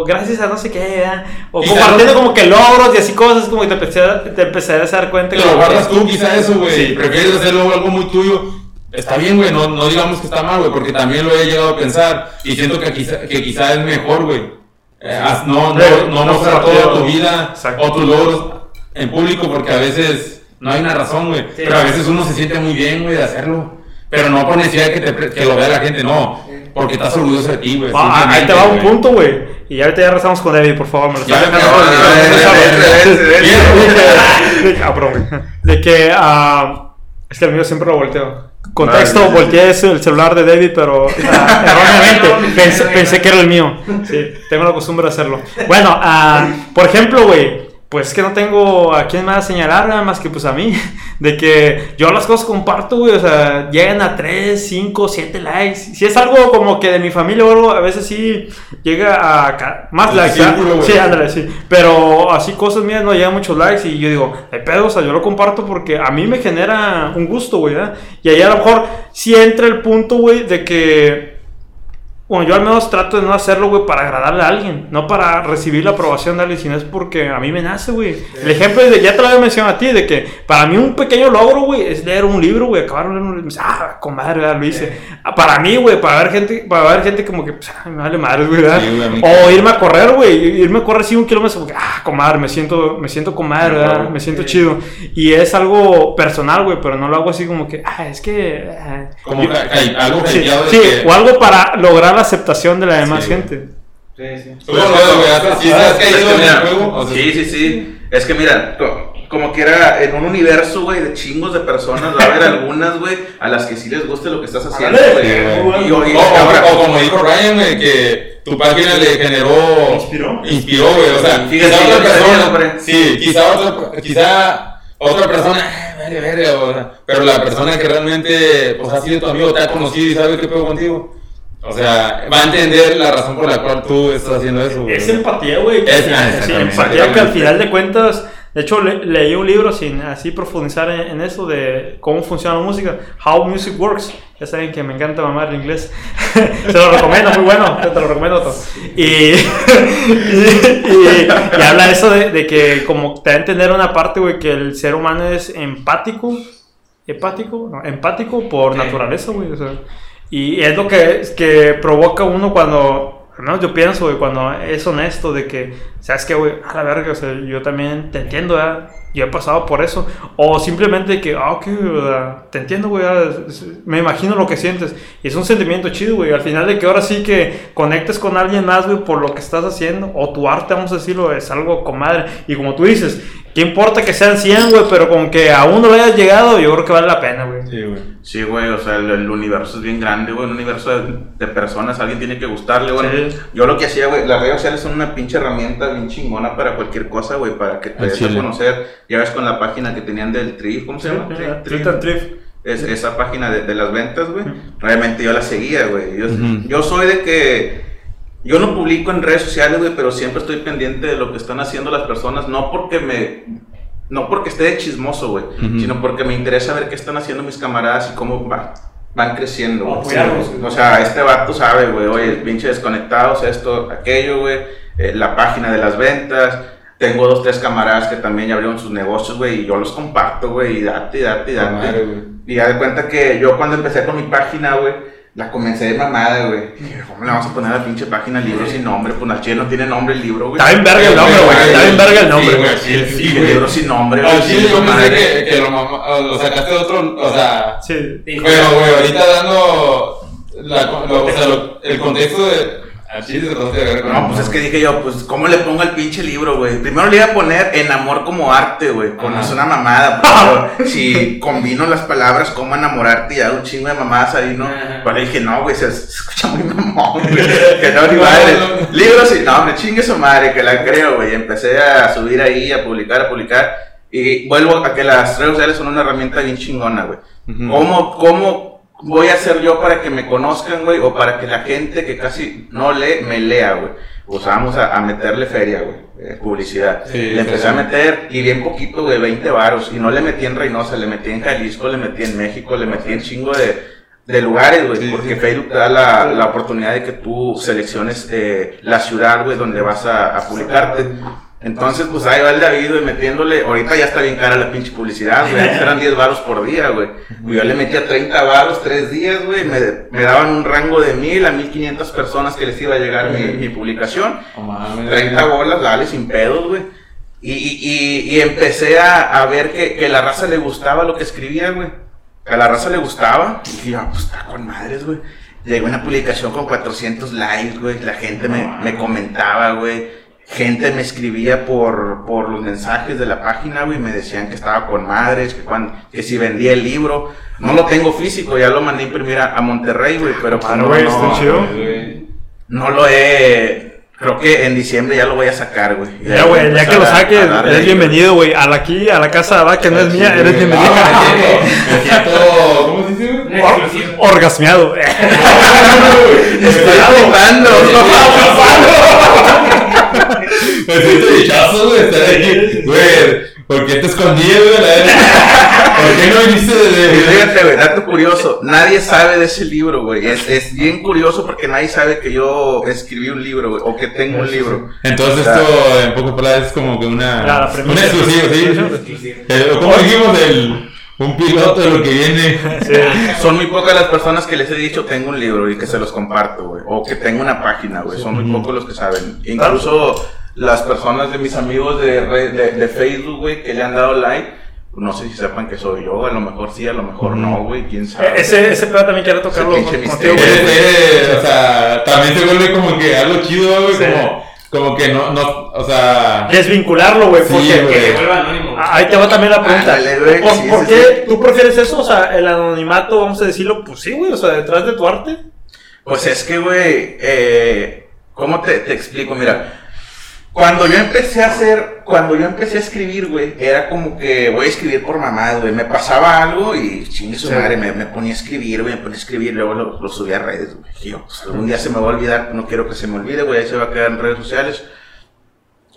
o gracias a no sé qué, ¿verdad? o compartiendo como que logros y así cosas, como que te, empecé a- te empezarías a dar cuenta Te que lo como guardas tú, quizá eso, güey. Sí. Prefieres hacerlo algo muy tuyo. Está bien, güey. No, no digamos que está mal, güey, porque también lo he llegado a pensar. Y siento que quizá, que quizá es mejor, güey. Eh, no, no, no No mostrar toda tu vida Exacto. o tus logros en público, porque a veces no hay una razón, güey. Sí, pero a veces uno se siente muy bien, güey, de hacerlo. Pero no por necesidad de que, te, que lo vea la gente, no. Porque estás orgulloso de ti, güey. Ah, ahí te va un punto, güey. Y ahorita ya rezamos con David, por favor. Me lo ya me De que. Es que el mío siempre lo volteo. Contexto, no, volteé sí. el celular de David, pero uh, erróneamente pensé, pensé, que era el mío. Sí, tengo la costumbre de hacerlo. Bueno, uh, por ejemplo, güey, pues es que no tengo a quién más señalar, nada más que pues a mí. De que yo las cosas comparto, güey, o sea, llegan a 3, 5, 7 likes. Si es algo como que de mi familia o algo, a veces sí llega a más El likes. Sí, ándale, sí. Pero así cosas mías no llegan muchos likes y yo digo, de pedo, o sea, yo lo comparto porque a mí me genera un gusto, güey, ¿verdad? Y ahí a lo mejor sí entra el punto, güey, de que bueno, yo al menos trato de no hacerlo, güey, para agradarle a alguien, no para recibir la aprobación de alguien, sino es porque a mí me nace, güey. El ejemplo es de, ya te lo había mencionado a ti, de que para mí un pequeño logro, güey, es leer un libro, güey, acabar un libro, y me dice, ah, comadre, ¿verdad? lo hice. Ah, Para mí, güey, para ver gente, para ver gente como que, pues, ah, me vale madre, güey, ¿verdad? Sí, o irme a correr, güey, irme a correr 5 kilómetros, como que, ah, comadre, me siento, me siento comadre, ¿verdad? Me siento chido. Y es algo personal, güey, pero no lo hago así como que, ah, es que... ah, Como yo- ca- algo Sí, de sí, que- o algo para lograr la aceptación de la demás Sí, gente. Sí, sí. ¿Tú cómo lo ves, güey? ¿Has- ¿Sí sí, sí. Es que mira, co- como que era en un universo, güey, de chingos de personas, va a haber algunas, güey, a las que sí les guste lo que estás haciendo, güey. Y, oye, O, o- ahora- o como dijo Ryan, güey, que tu página le generó. Inspiró. Inspiró, güey. O sea, Fíjate, quizá otra persona. Sí, quizá otra, quizá otra persona. "Ah, Vale, vale, o sea, pero la persona que realmente pues, ha sido tu amigo, te ha conocido y sabe qué pedo contigo. O sea, va a entender la razón por la cual tú estás haciendo eso, güey. Es empatía, güey. Es- Sí, ah, sí, empatía que al final de cuentas, de hecho le- leí un libro sin así profundizar en, en eso de cómo funciona la música, How Music Works. Ya saben que me encanta mamar el inglés. Se lo recomiendo, muy bueno, te, te lo recomiendo todo. Y, y, y- y habla eso de, de que como te da a entender una parte, güey, que el ser humano es empático, empático, no, empático por naturaleza, güey. o sea, y es lo que, que provoca uno cuando, al menos yo pienso, güey, cuando es honesto de que ¿sabes qué, güey? A la verga, yo también te entiendo, ¿verdad? Yo he pasado por eso. O simplemente que, ah, ok, ¿verdad? te entiendo, güey, ah, me imagino lo que sientes. Y es un sentimiento chido, güey. Al final de que ahora sí que conectes con alguien más, güey, por lo que estás haciendo. O tu arte, vamos a decirlo, es algo comadre. Y como tú dices, ¿qué importa que sean 100, güey? Pero con que a uno le hayas llegado, yo creo que vale la pena, güey. Sí, güey. Sí, güey, o sea, el, el universo es bien grande, güey, un universo de, de personas, alguien tiene que gustarle, güey. Sí. Yo lo que hacía, güey, las redes sociales son una pinche herramienta bien chingona para cualquier cosa, güey, para que te des a conocer. Ya ves con la página que tenían del Trif, ¿cómo se llama? Trif, Trif. Twitter Trif. Es, esa página de, de las ventas, güey. Realmente yo la seguía, güey. Yo, yo soy de que. Yo no publico en redes sociales, güey, pero siempre estoy pendiente de lo que están haciendo las personas. No porque me. No porque esté de chismoso, güey. Sino porque me interesa ver qué están haciendo mis camaradas y cómo va- van creciendo. Apoyarlos, güey. O sea, este vato sabe, güey. Oye, pinche desconectados, esto, aquello, güey. eh, la página de las ventas. Tengo dos, tres camaradas que también ya abrieron sus negocios, güey. Y yo los comparto, güey. Y date, y date, y date. Madre. Y ya de cuenta que yo cuando empecé con mi página, güey, la comencé de mamada, güey. ¿Cómo le vamos a poner a la pinche página libro sin nombre? Pues chile no tiene nombre el libro, güey. Está bien verga el nombre, güey. Está bien verga el nombre, Sí, güey. sí, sí, Y güey. libro sin nombre, Al güey. sin yo pensé que, que lo, lo sacaste de otro, o sea... Sí. Sí. Pero, güey, ahorita dando la, lo- o sea, lo- el contexto de... Se conoce de No, pues es que dije yo, pues, ¿cómo le pongo al pinche libro, güey? Primero le iba a poner en amor como arte, güey. Con es una mamada, si combino las palabras, cómo enamorarte, ya un chingo de mamadas ahí, ¿no? Pero le dije, no, güey, se, se escucha muy mamón, güey. Que no, ni madre. Libros y, no, hombre, chingue su madre, que la creo, güey. Empecé a subir ahí, a publicar, a publicar. Y vuelvo a que las redes sociales son una herramienta bien chingona, güey. ¿Cómo, ¿Cómo voy a hacer yo para que me conozcan, güey? O para que la gente que casi no lee, me lea, güey. Pues vamos a, a meterle feria, güey. eh, publicidad. Sí, le empecé a meter, y bien poquito, güey, 20 varos. Y no le metí en Reynosa, le metí en Jalisco, le metí en México, le metí en chingo de, de lugares, güey. Sí, porque sí. Facebook te da la, la oportunidad de que tú selecciones eh, la ciudad, güey, donde vas a, a publicarte. Entonces, pues ahí va el David, güey, metiéndole. Ahorita ya está bien cara la pinche publicidad, güey. Antes eran 10 varos por día, güey. Yo le metía 30 varos tres días, güey. Me, me daban un rango de 1000 a 1500 personas que les iba a llegar mi, mi publicación. No mames. 30 bolas, dale, sin pedos, güey. Y, y, y, y empecé a, a ver que, que la raza le gustaba lo que escribía, güey. Que a la raza le gustaba. Y dije, ah, pues está con madres, güey. Llegó una publicación con 400 likes, güey. La gente me, me comentaba, güey. Gente me escribía por, por los mensajes de la página, güey. Me decían que estaba con madres, que, cuando, que si vendía el libro. No lo tengo físico, ya lo mandé a imprimir a, a Monterrey, güey. Pero pues, Ah, no, güey, no, está chido. Güey. no lo he. Creo que en diciembre ya lo voy a sacar, güey. Ya, güey, ya que lo saques, eres ahí, bienvenido, güey. A la aquí, a la casa, ¿verdad? Que no es mía, eres Ah, bienvenido. siento- ¿Cómo se dice. Orgasmeado. Estoy. Me siento dichoso, güey, estar aquí. Güey, ¿por qué te escondí, güey? ¿Por qué no viniste desde.? fíjate, güey, dato curioso. Nadie sabe de ese libro, güey. Es, es bien curioso porque nadie sabe que yo escribí un libro, güey, o que tengo un libro. Entonces, O sea, esto, en pocas palabras, es como que una. La- premisa. exclusivo, sí. Exclusivo. Eh, ¿Cómo dijimos? El, un piloto de lo que viene. Son muy pocas las personas que les he dicho tengo un libro y que se los comparto, güey. O que tengo una página, güey. Son muy pocos los que saben. Incluso las personas de mis amigos de, re- de, de Facebook, güey, que le han dado like. No sé si sepan que soy yo, a lo mejor sí, a lo mejor no, güey, quién sabe. Ese, ese pedo también quiero tocarlo contigo, güey. O sea, también se vuelve como que algo chido, güey. Sí. Como, como que no, no, o sea. Desvincularlo, güey. Sí, porque güey. Que se vuelva anónimo. Ah, Ahí te va también la pregunta. Ándale, güey, ¿Por, sí, por sí, qué sí. tú prefieres eso? O sea, el anonimato, vamos a decirlo, pues sí, güey. O sea, detrás de tu arte. Pues es que, güey, eh, ¿cómo te, te explico? Mira, cuando yo empecé a hacer, cuando yo empecé a escribir, güey, era como que voy a escribir por mamá, güey. Me pasaba algo y chingue su Sí. madre, me, me ponía a escribir, güey, me ponía a escribir, luego lo, lo subía a redes, güey. Yo, pues algún día se me va a olvidar, no quiero que se me olvide, güey, ahí se va a quedar en redes sociales.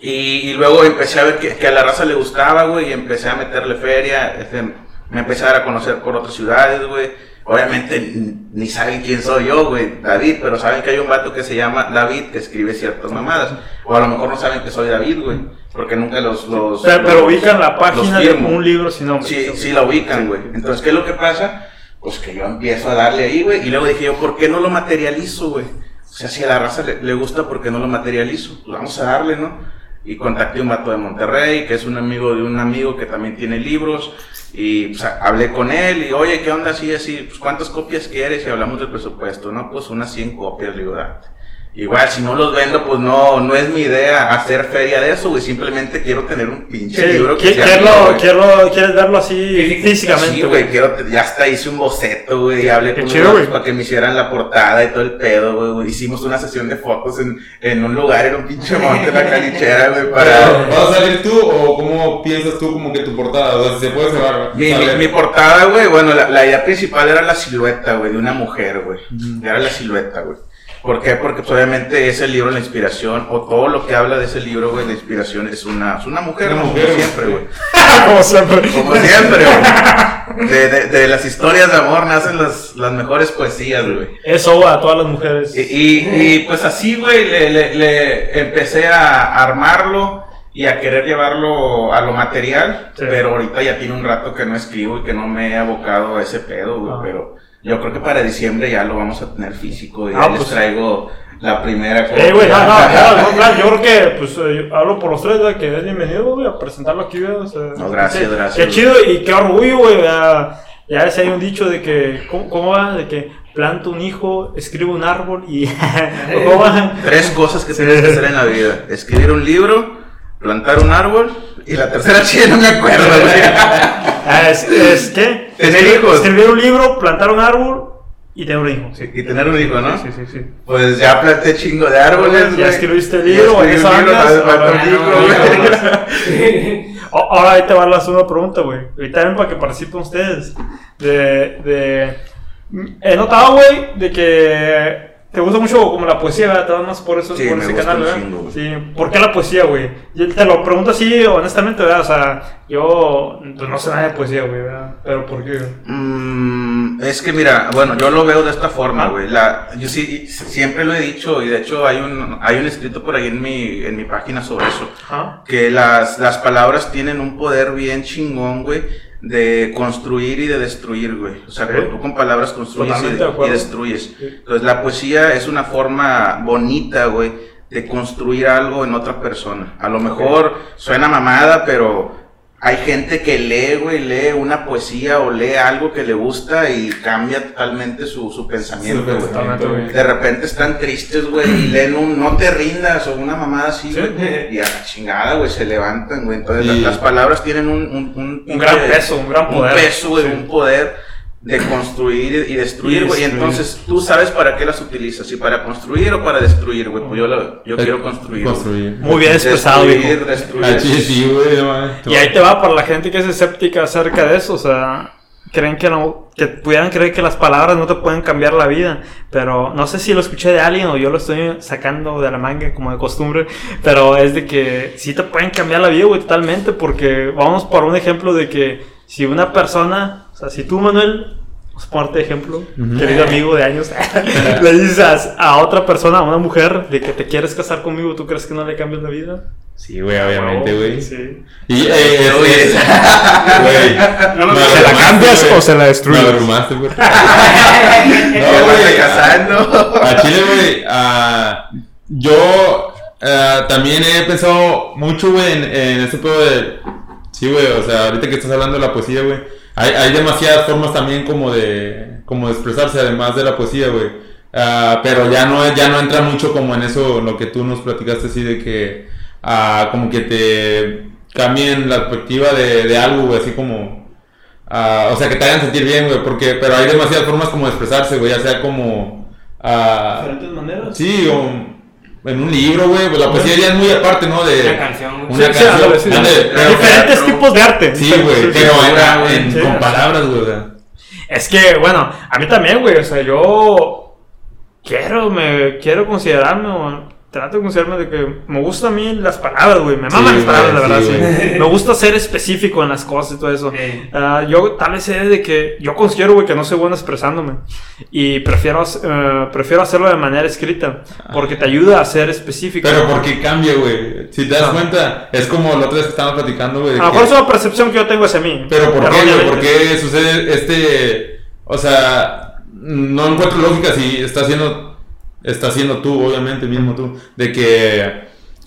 Y, y luego empecé a ver que, que a la raza le gustaba, güey, y empecé a meterle feria, este, me empecé a dar a conocer por otras ciudades, güey. Obviamente ni saben quién soy yo, güey, David, pero saben que hay un vato que se llama David que escribe ciertas mamadas. O a lo mejor no saben que soy David, güey, porque nunca los... los Pero, pero los- ubican la página de un libro sin nombre. Sí, sí la ubican, güey. Entonces, ¿qué es lo que pasa? Pues que yo empiezo a darle ahí, güey. Y luego dije yo, ¿por qué no lo materializo, güey? O sea, si a la raza le, le gusta, ¿por qué no lo materializo? Pues vamos a darle, ¿no? Y contacté a un vato de Monterrey, que es un amigo de un amigo que también tiene libros. Y hablé con él y, oye, ¿qué onda? Así, así, pues, ¿cuántas copias quieres? Y hablamos del presupuesto, ¿no? Pues unas 100 copias, le digo, date. Igual, si no los vendo, pues no, no es mi idea hacer feria de eso, güey. Simplemente quiero tener un pinche Sí, libro que sea quiero, mío, quiero, quieres verlo así físicamente, Sí, güey. quiero, ya hasta hice un boceto, güey, y hablé con chido, unos para que me hicieran la portada y todo el pedo, güey, güey. Hicimos una sesión de fotos en, en un lugar, en un pinche monte, en la calichera, güey, para... ¿Vas a salir tú o cómo piensas tú como que tu portada? O sea, si se puede cerrar. Mi, mi, mi portada, güey, bueno, la, la idea principal era la silueta, güey, de una mujer, güey. Era la silueta, güey. ¿Por qué? Porque pues, obviamente ese libro, la inspiración, o todo lo que habla de ese libro, güey, la inspiración es una, es una mujer, Una como mujer, siempre, güey. Como siempre. Como siempre, güey. De, de, de las historias de amor nacen las, las mejores poesías, güey. Eso a todas las mujeres. Y, y, y, pues así, güey, le, le, le empecé a armarlo y a querer llevarlo a lo material, Sí. pero ahorita ya tiene un rato que no escribo y que no me he abocado a ese pedo, güey, Ah. pero yo creo que para diciembre ya lo vamos a tener físico y Ah, ya les pues. traigo la primera Eh, güey, no, no, no, yo creo que, pues, eh, hablo por los tres, güey, que es bienvenido, güey, a presentarlo aquí, güey, o sea, No, gracias, qué- gracias. Qué chido y qué orgullo, güey, ya, ya ese hay un dicho de que, ¿cómo, cómo va? De que planto un hijo, escribo un árbol y, ¿cómo va? Tres cosas que tienes que hacer en la vida. Escribir un libro, plantar un árbol y la tercera chile no me acuerdo, güey. Ah, es, es, ¿qué? Tener Escribir- hijos. Escribir un libro, plantar un árbol y tener un hijo. Sí, y tener un hijo, ¿no? Sí, sí, sí. Pues ya planté chingo de árboles, Ya escribiste el Ya libro, escribí eso un libro, ahora- ahí te va la segunda pregunta, güey. Y también para que participen ustedes. De, de... He notado, güey, de que te gusta mucho como la poesía, ¿verdad? Te vas más por eso, Sí, por ese canal, ¿verdad? chingo, sí. ¿Por qué la poesía, güey? Yo te lo pregunto así, honestamente, ¿verdad? O sea, yo pues, no sé nada de poesía, güey, ¿verdad? Pero ¿por qué? Mm, es que mira, bueno, yo lo veo de esta forma, güey. La, yo sí, siempre lo he dicho y de hecho hay un, hay un escrito por ahí en mi, en mi página sobre eso. Ajá. Que las, las palabras tienen un poder bien chingón, güey, de construir y de destruir, güey. O sea, tú con palabras construyes y, de y destruyes. Entonces, la poesía es una forma bonita, güey, de construir algo en otra persona. A lo mejor suena mamada, pero hay gente que lee, güey, lee una poesía o lee algo que le gusta y cambia totalmente su, su pensamiento, güey. Totalmente, güey. De repente están tristes, güey, y leen un no te rindas o una mamada así, Sí. güey. Y a la chingada, güey, se levantan, güey. Entonces las, las palabras tienen un... Un, un, Un gran peso, un gran poder. Un peso, güey, Sí. un poder de construir y destruir, Y güey. Entonces tú sabes para qué las utilizas, si para construir o para destruir, güey. Pues yo, la- yo quiero construir. Construir. Muy bien expresado, Destruir. Ah. Y ahí te va para la gente que es escéptica acerca de eso, o sea, creen que no, que pudieran creer que las palabras no te pueden cambiar la vida, pero no sé si lo escuché de alguien o yo lo estoy sacando de la manga como de costumbre, pero es de que sí te pueden cambiar la vida, güey, totalmente, porque vamos por un ejemplo de que si una persona, o sea, si tú, Manuel, vamos a ponerte de ejemplo, querido amigo de años, le dices a, a otra persona, a una mujer, de que te quieres casar conmigo, ¿tú crees que no le cambias la vida? Sí, güey, obviamente, güey. Sí. Y, eh, Oye. es- güey. No, ¿se la cambias o se la destruyes? Me abrumaste, güey. No, güey. casando. A Chile, güey, ah, yo ah, también he pensado mucho, güey, en, en ese pedo de... Sí, güey, o sea, ahorita que estás hablando de la poesía, güey, hay, hay demasiadas formas también como de, como de expresarse, además de la poesía, güey. Ah, pero ya no, ya no entra mucho como en eso, lo que tú nos platicaste así de que, ah, como que te cambien la perspectiva de, de algo, güey, así como... Ah, o sea, que te hagan sentir bien, güey, porque, pero hay demasiadas formas como de expresarse, güey, ya sea como... diferentes maneras. Sí, o en un libro, güey, pues la poesía ya es muy aparte, ¿no? De Una canción. Una Sí, canción. sí, pero- diferentes pero- tipos de arte. Sí, güey, pero sí, en- con palabras, güey. o sea. Es que, bueno, a mí también, güey, o sea, yo quiero, me quiero considerarme, trato de considerarme de que me gustan a mí las palabras, güey, me maman Sí, las palabras, la verdad, sí, sí. güey. Me gusta ser específico en las cosas y todo eso. Sí. Ah, yo tal vez sé de que yo considero, güey, que no soy bueno expresándome y prefiero, eh, prefiero hacerlo de manera escrita porque te ayuda a ser específico. Pero porque cambia, güey. Si te das Ah. cuenta, es como la otra vez que estábamos platicando, güey. A lo mejor es una percepción que yo tengo hacia mí. Pero ¿por qué, güey? ¿Por qué sucede este... O sea, no encuentro lógica si está haciendo... Está haciendo tú, obviamente, mismo tú. De que...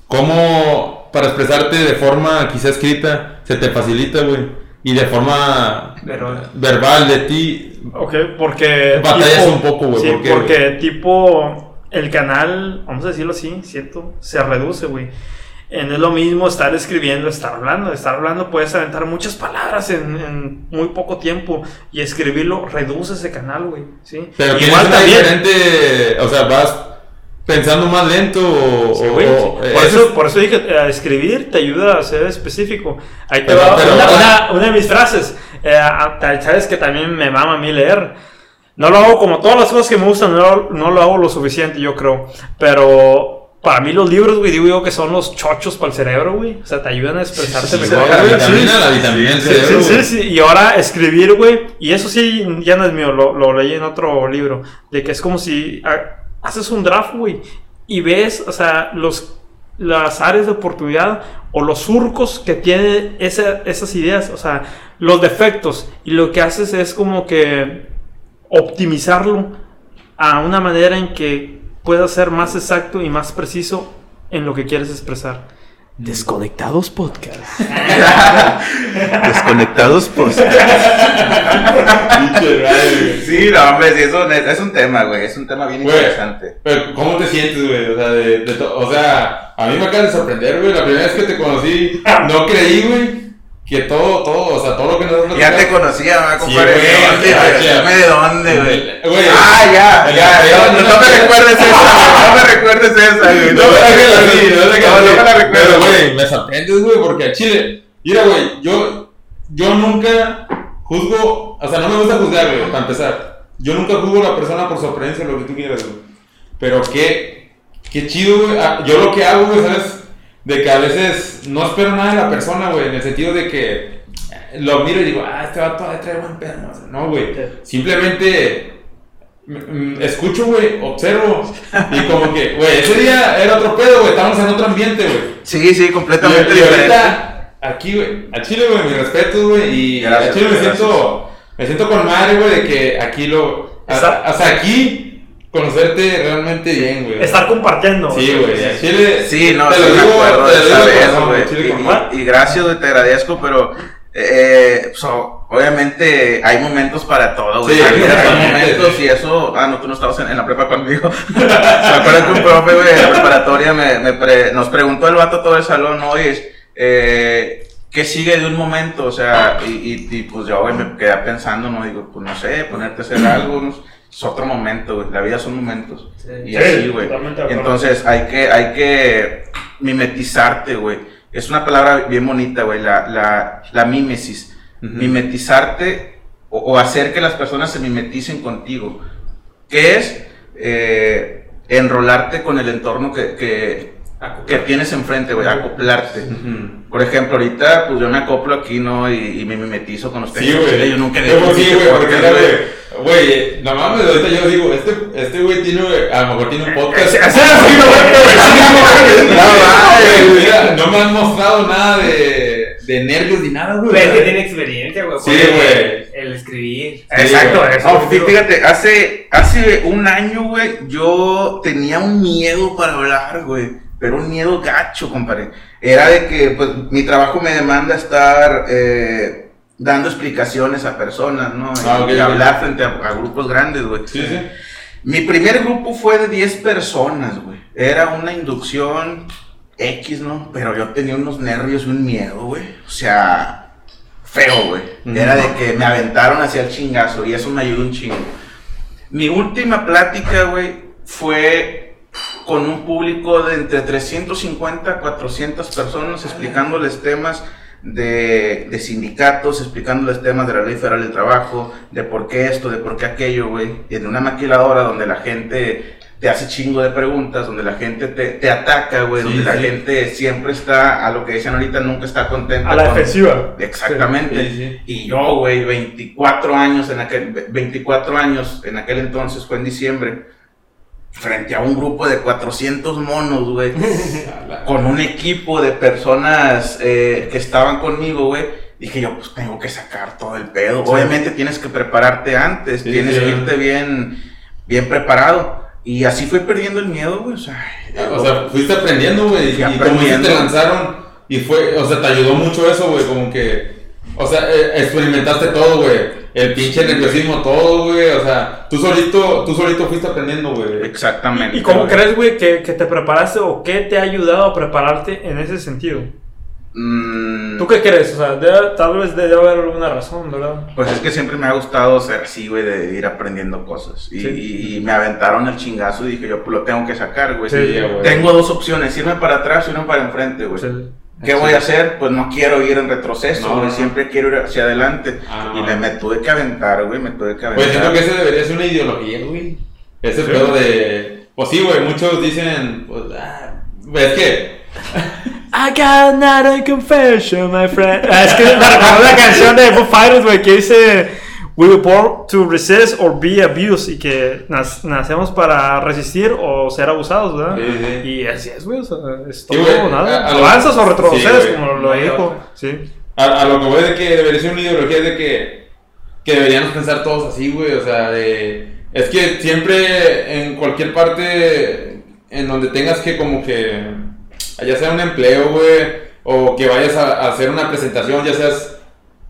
¿Cómo para expresarte de forma quizá escrita se te facilita, güey. Y de forma Pero- verbal de ti. Ok, porque. Batallas un poco, güey, Sí, ¿por qué, porque tipo. El canal, vamos a decirlo así, ¿cierto? Se reduce, güey. Eh, No es lo mismo estar escribiendo, estar hablando. Estar hablando puedes aventar muchas palabras en, en muy poco tiempo. Y escribirlo reduce ese canal, güey. ¿sí? Pero Igual también. diferente. O sea, vas pensando más lento o. Sí, o- güey, o- sí. por, eso por eso dije, eh, escribir te ayuda a ser específico. Ahí te Pero- va pero- una, una- una de mis frases. Eh, Sabes que también me mama a mí leer. No lo hago como todas las cosas que me gustan, no, no lo hago lo suficiente, yo creo. Pero para mí los libros, güey, digo yo que son los chochos para el cerebro, güey. O sea, te ayudan a expresarte Sí, mejor. la vitamina, Sí. la vitamina del Sí, cerebro, sí, sí, sí. Y ahora escribir, güey, y eso sí, ya no es mío, lo, lo leí en otro libro, de que es como si ah, haces un draft, güey, y ves, o sea, los, las áreas de oportunidad o los surcos que tienen esa- esas ideas, o sea, los defectos, y lo que haces es como que optimizarlo a una manera en que pueda ser más exacto y más preciso en lo que quieres expresar. Desconectados Podcast. Desconectados, pues. Sí, no, hombre, sí, eso es, un tema, güey. Es un tema bien Güey. interesante. Pero, ¿cómo te sientes, güey? O sea, de, de o sea, a mí me acaba de sorprender, güey. La primera vez que te conocí, no creí, güey, que todo, todo, o sea, todo lo que nos Ya te conocía, ¿verdad, Sí, compadre? güey, ¿De dónde, ya, güey? de dónde, güey. Ah, ya, ya, no, me recuerdes esa, güey. No me recuerdes esa, güey. No, me la recuerdo, Pero, güey. me sorprendes, güey, porque al chile, mira, güey, yo, yo nunca juzgo, o sea, no me gusta juzgar, güey, para empezar. Yo nunca juzgo a la persona por su apariencia, lo que tú quieras, güey. Pero qué, qué chido, güey. Ah, Yo lo que hago, güey, ¿sabes? De que a veces no espero nada de la persona, güey, en el sentido de que lo miro y digo, ah, este vato va a traer buen pedo. No, güey. Simplemente mm, mm, escucho, güey, observo. Y como que, güey, ese día era otro pedo, güey. Estábamos en otro ambiente, güey. Sí, sí, completamente y diferente. ahorita, aquí, güey, al chile, güey, mis respetos, güey. Y Gracias, al chile me gracias. siento, me siento con madre, güey, de que aquí lo. Está- Hasta aquí, conocerte realmente bien, güey. Estar compartiendo. Sí, güey, al chile. Sí, no, te sí lo me digo, acuerdo te de lo digo vez, con Y- gracias, güey, te agradezco, pero eh, so, obviamente hay momentos para todo, güey. Sí, Hay momentos sí. y eso. Ah, no, tú no estabas en, en la prepa conmigo. Me acuerdo que un profe, güey, en la preparatoria me, me pre- nos preguntó el vato todo el salón, ¿no? Y es, eh, ¿qué sigue de un momento? O sea, y, y, y, pues yo, güey, me quedé pensando, ¿no? Digo, pues no sé, ponerte a hacer algo, no sé, es otro momento, güey. La vida son momentos. Sí. Y Sí, así, güey. entonces hay que, hay que mimetizarte, güey. Es una palabra bien bonita, güey, la, la, la mímesis. Mimetizarte o, o hacer que las personas se mimeticen contigo. ¿Qué es? Eh, enrolarte con el entorno que, que, que tienes enfrente, güey, acoplarte. Ujú. Por ejemplo, ahorita, pues yo me acoplo aquí, ¿no? Y, y me mimetizo con ustedes. Sí, güey. Yo nunca dicho sí, güey, porque güey. Güey, no mames, ahorita yo digo, este, este güey tiene, a lo mejor tiene un podcast. No, me han mostrado nada de, de nervios ni nada, güey. Pero es que tiene experiencia, güey. Sí, güey. El escribir. Exacto, eso. Fíjate, hace, hace un año, güey, yo tenía un miedo para hablar, güey. Pero un miedo gacho, compadre. Era de que, pues, mi trabajo me demanda estar eh, dando explicaciones a personas, ¿no? Ah, y hablar frente a, a grupos grandes, güey. Sí, sí. Mi primer grupo fue de 10 personas, güey. Era una inducción X, ¿no? Pero yo tenía unos nervios y un miedo, güey. O sea, feo, güey. Era de que me aventaron hacia el chingazo y eso me ayudó un chingo. Mi última plática, güey, fue con un público de entre 350 a 400 personas explicándoles temas de, de sindicatos, explicándoles temas de la ley federal del trabajo, de por qué esto, de por qué aquello, güey. En una maquiladora donde la gente te hace chingo de preguntas, donde la gente te, te ataca, güey, Sí, donde la gente siempre está, a lo que dicen ahorita, nunca está contenta. A la defensiva. Exactamente. Sí. Y yo, güey, 24 años en aquel 24 años en aquel entonces fue en diciembre frente a un grupo de 400 monos, güey, con un equipo de personas eh, que estaban conmigo, güey. Dije yo, pues tengo que sacar todo el pedo. Obviamente tienes que prepararte antes, Sí, tienes sí. que irte bien, bien preparado. Y así fue perdiendo el miedo, güey. O sea, O sea, fuiste aprendiendo, güey. Y Fui como aprendiendo. te lanzaron. Y fue, o sea, te ayudó mucho eso, güey. Como que. O sea, eh, experimentaste todo, güey. El pinche nerviosismo, todo, güey. O sea, tú solito, tú solito fuiste aprendiendo, güey. exactamente. ¿Y cómo güey. crees, güey, que, que te preparaste o qué te ha ayudado a prepararte en ese sentido? Mm, ¿Tú qué crees? O sea, debe- tal vez debe haber alguna razón, ¿verdad? Pues es que siempre me ha gustado ser así, güey, de ir aprendiendo cosas. Y, Sí. y- y me aventaron el chingazo y dije yo, pues lo tengo que sacar, güey. Sí, Sí, güey. Tengo dos opciones, irme para atrás o irme para enfrente, güey. ¿Qué voy a hacer? Pues no quiero ir en retroceso, No. Siempre quiero ir hacia adelante. Ah, y no. le, me tuve que aventar, güey. Me tuve que aventar. Pues siento que ese debería ser una ideología, güey. Ese Sí. pedo de. Pues sí, güey. Muchos dicen. Pues, ah, es que. I got another confession, my friend. Ah, es que me recordó la canción de Foo Fighters, güey, que dice We were born to resist or be abused. Y que nacemos para resistir o ser abusados, ¿verdad? Sí, sí. Y así es, güey. O sea, es Sí, todo güey, o nada. a- a lo- Avanzas o retrocedes, Sí, como lo dijo. Sí. A, a lo que voy de que debería ser una ideología de que, que deberíamos pensar todos así, güey. O sea, de. Es que siempre en cualquier parte en donde tengas que, como que. Ya sea un empleo, güey. O que vayas a, a hacer una presentación, ya seas.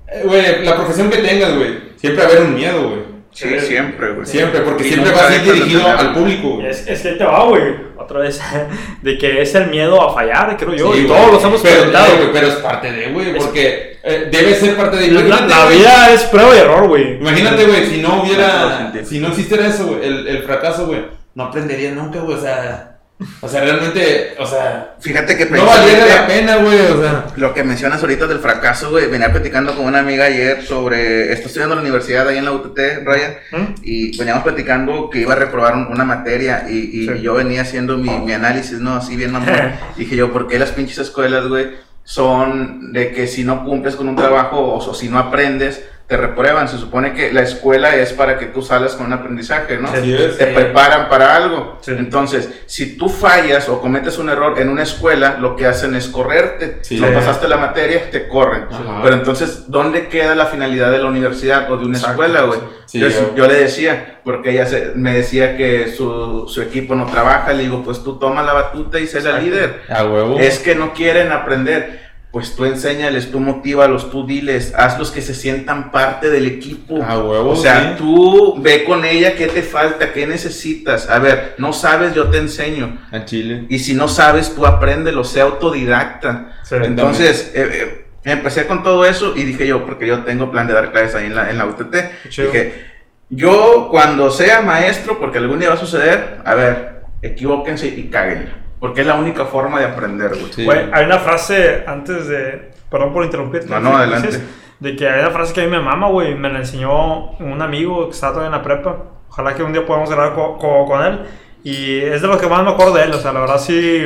Eh, Güey, la profesión que tengas, güey. Siempre va a haber un miedo, güey. Sí, siempre, güey. Siempre, porque Y siempre va a ser dirigido al público. Es, es que te va, güey. Otra vez. De que es el miedo a fallar, creo yo. Sí, y todos los hemos pero, experimentado. eh, güey, pero es parte de, güey, porque eh, debe ser parte de... La, Imagínate, la vida es prueba y error, güey. Imagínate, güey, si no hubiera... Si no existiera eso, güey, el, el fracaso, güey, no aprendería nunca, güey, o sea... O sea, realmente, o sea... Fíjate que No valiera precisamente- la pena, güey, o sea... Lo que mencionas ahorita del fracaso, güey, venía platicando con una amiga ayer sobre, estoy estudiando en la universidad ahí en la UTT, Ryan, ¿Mm? y veníamos platicando que iba a reprobar un- una materia y, y Sí. yo venía haciendo mi, mi análisis, ¿no? Así bien mamón. Dije yo, ¿por qué las pinches escuelas, güey, son de que si no cumples con un trabajo o, o si no aprendes, te reprueban? Se supone que la escuela es para que tú salgas con un aprendizaje, ¿no? Es. te Sí. preparan para algo. Sí. Entonces, si tú fallas o cometes un error en una escuela, lo que hacen es correrte. Sí. no pasaste la materia, te corren. Ajá. Pero entonces, ¿dónde queda la finalidad de la universidad o de una Exacto, escuela, güey? sí. yo, Sí, yo le decía, porque ella se- me decía que su, su equipo no trabaja, le digo, pues tú toma la batuta y sé la líder. A huevo. Es que no quieren aprender. Pues tú enséñales, tú motívalos, tú diles, hazlos que se sientan parte del equipo. A huevo, O sea, sí. tú ve con ella qué te falta, qué necesitas. A ver, no sabes, yo te enseño. A Chile. Y si no sabes, tú apréndelo, sea autodidacta. Sí. Entonces, eh, eh, empecé con todo eso y dije yo, porque yo tengo plan de dar clases ahí en la, en la UTT. Dije, yo cuando sea maestro, porque algún día va a suceder, a ver, equivóquense y cáguenla. Porque es la única forma de aprender, güey. Sí. Güey, hay una frase antes de. Perdón por interrumpirte. No, no, adelante. dices, De que hay una frase que a mí me mama, güey. Me la enseñó un amigo que está todavía en la prepa. Ojalá que un día podamos grabar co- co- con él. Y es de lo que más me acuerdo de él. O sea, la verdad sí.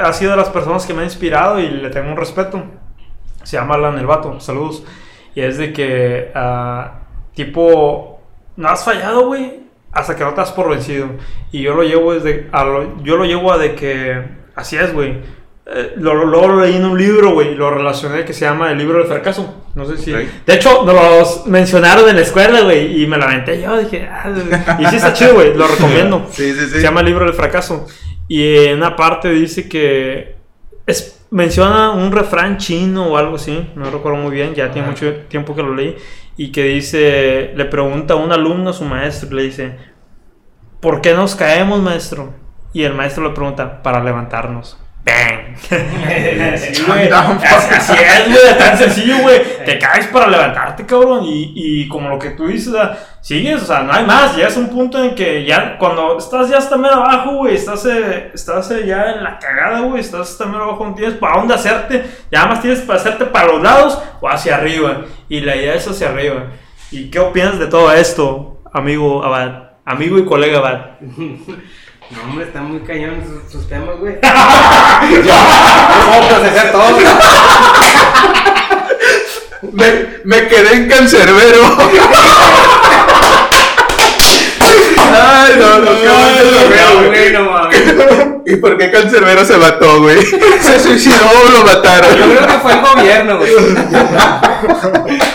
Ha sido de las personas que me ha inspirado y le tengo un respeto. Se llama Alan el Vato. Saludos. Y es de que. ah, tipo. No has fallado, güey. Hasta que no te has por vencido. Y yo lo llevo desde. a lo- yo lo llevo a de que. Así es, güey. Eh, lo, lo- luego lo leí en un libro, güey, y lo relacioné que se llama El libro del fracaso. No sé si. Ok. De hecho, nos los mencionaron en la escuela, güey, y me la aventé yo. Dije, ah, y sí está chido, güey, lo recomiendo. Sí, sí, sí. Se llama El libro del fracaso. Y en una parte dice que. Es, menciona un refrán chino o algo así, no recuerdo muy bien, ya tiene mucho tiempo que lo leí. Y que dice: Le pregunta a un alumno a su maestro, le dice: ¿Por qué nos caemos, maestro? Y el maestro le pregunta: Para levantarnos. ¡Bang! Sí, güey. Así, es, güey, tan sencillo, güey. Te caes para levantarte, cabrón. Y, y como lo que tú dices, o sea, sigues, o sea, no hay más. Llegas a un punto en que ya, cuando estás ya hasta mero abajo, güey, estás, eh, estás eh, ya en la cagada, güey, estás hasta mero abajo, no tienes para dónde hacerte. Ya más tienes para hacerte para los lados o hacia arriba. Y la idea es hacia arriba. ¿Y qué opinas de todo esto, amigo Abad? Amigo y colega Abad. No, hombre, están muy cañón sus, sus temas, güey. ¿Cómo procesar todo? me, me quedé en cancerbero. Ay, no, no, qué No, bueno, güey, no mames. ¿Y por ¿Por qué Cancerbero se mató, güey? ¿Se suicidó o lo Yo mataron? creo que fue el gobierno, güey.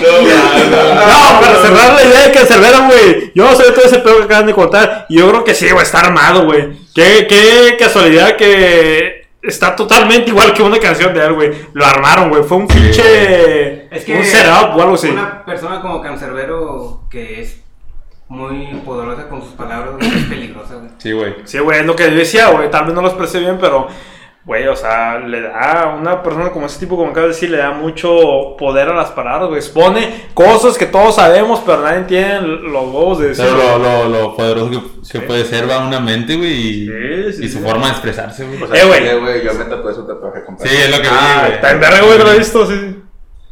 No, para cerrar la idea de que Cervera, güey. Yo no sé todo ese pedo que acaban de contar. Y yo creo que sí, güey, está armado, güey. Qué, qué casualidad que está totalmente igual que una canción de él, güey. Lo armaron, güey. Fue un pinche. Es que un setup o algo así. una persona como Cancerbero que es muy poderosa con sus palabras, güey, es peligrosa, güey. Sí, güey. Sí, güey, es lo que yo decía, güey. Tal vez no lo expresé bien, pero. Güey, o sea, le da a una persona como ese tipo, como acabo de decir, le da mucho poder a las palabras, güey. Expone cosas que todos sabemos, pero nadie tiene los huevos de decir. Pero lo, lo, lo poderoso que, que puede ser va una mente, güey, y, Sí, sí, y su sí. forma de expresarse, güey. O sea, Eh, güey. sí, güey, yo me tatué su tatuaje, compadre. Sí, es lo que Ah, vi, güey. está en verga, güey, lo he visto, sí.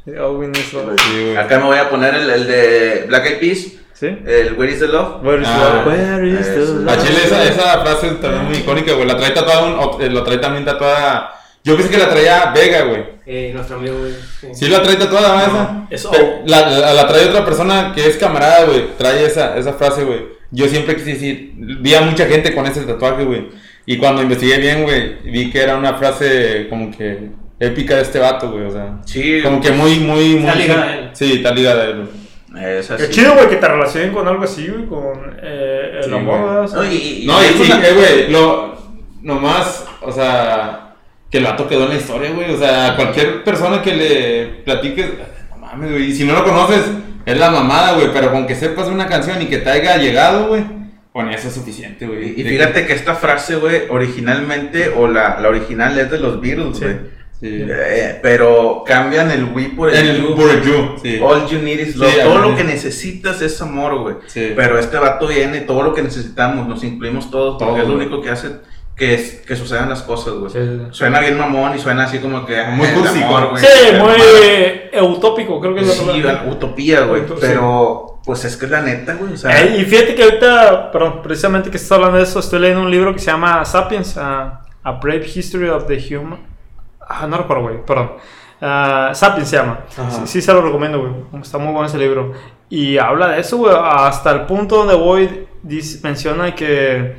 Sí. Sí. Acá me voy a poner el, el de Black Eyed Peas, ¿Sí? el Where is the Love. Where is Ah, love? Where is the eso. love? A Chile esa, esa frase también es muy icónica, güey. La trae tatuada, un- o- eh, lo trae también tatuada. Yo pensé que la traía Vega, güey. Eh, nuestro amigo, güey. sí. Sí la trae tatuada, ¿no? esa. Es Pero la, la, la trae otra persona que es camarada, güey. Trae esa, esa frase, güey. Yo siempre quise decir, vi a mucha gente con ese tatuaje, güey. Y cuando investigué bien, güey, vi que era una frase como que épica de este vato, güey. O sea, Sí, como que muy, muy, muy. Está ligada a él. Sí, está ligada a él, güey. Es así. Qué chido, güey, que te relacionen con algo así, güey, con eh, el Sí, amor, No, y, y- No, y eh, güey, lo, nomás, o sea, que el vato quedó en la historia, güey, o sea, cualquier persona que le platiques, no mames, güey, y si no lo conoces, es la mamada, güey, pero con que sepas una canción y que te haya llegado, güey, con eso es suficiente, güey. Y fíjate que esta frase, güey, originalmente, o la, la original es de los Beatles, Sí. güey. Sí. Eh, pero cambian el we por el, you. por el you, sí. All you need is love. Sí, todo lo que necesitas es amor, güey. Sí. Pero este vato viene, todo lo que necesitamos, nos incluimos todos, porque Todo, es lo único que hace que, es- que sucedan las cosas, güey. Sí, sí, sí. Suena bien mamón y suena así como que. Muy amor, güey. Sí, muy eh, utópico, creo que es la palabra. utopía, güey. Sí. Pero, pues es que es la neta, güey. O sea, Eh, y fíjate que ahorita, perdón, precisamente que estás hablando de eso, estoy leyendo un libro que se llama Sapiens, ah, A Brave History of the Human. Ah, no recuerdo, güey, perdón. Ah, Sapiens se llama. Sí, sí se lo recomiendo, güey. Está muy bueno ese libro. Y habla de eso, güey, hasta el punto donde voy, dice- menciona que,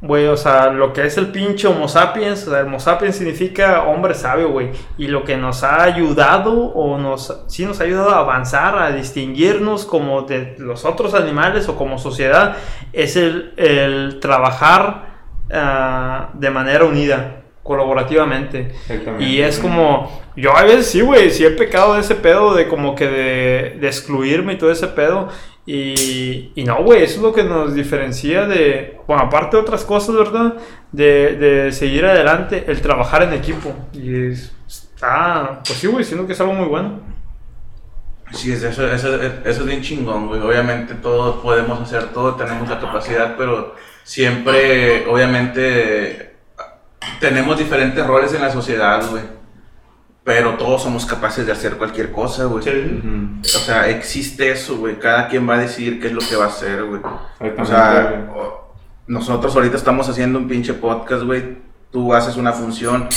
güey, o sea, lo que es el pinche Homo sapiens, o sea, Homo sapiens significa hombre sabio, güey. Y lo que nos ha ayudado, o nos, sí nos ha ayudado a avanzar, a distinguirnos como de los otros animales o como sociedad, es el, el trabajar ah, de manera unida, colaborativamente. Exactamente. Y es como, yo a veces sí, güey, sí he pecado de ese pedo, de como que de, de excluirme y todo ese pedo. Y, y no, güey, eso es lo que nos diferencia de, bueno, aparte de otras cosas, ¿verdad? De, de seguir adelante, el trabajar en equipo. Y es- está, pues sí, güey, siento que es algo muy bueno. Sí, es eso, eso, eso es bien chingón, güey. Obviamente todos podemos hacer todo, tenemos la capacidad, pero siempre, obviamente, tenemos diferentes roles en la sociedad, güey. Pero todos somos capaces de hacer cualquier cosa, güey. Ujú. O sea, existe eso, güey. Cada quien va a decidir qué es lo que va a hacer, güey. O sea, güey. nosotros ahorita estamos haciendo un pinche podcast, güey. Tú haces una función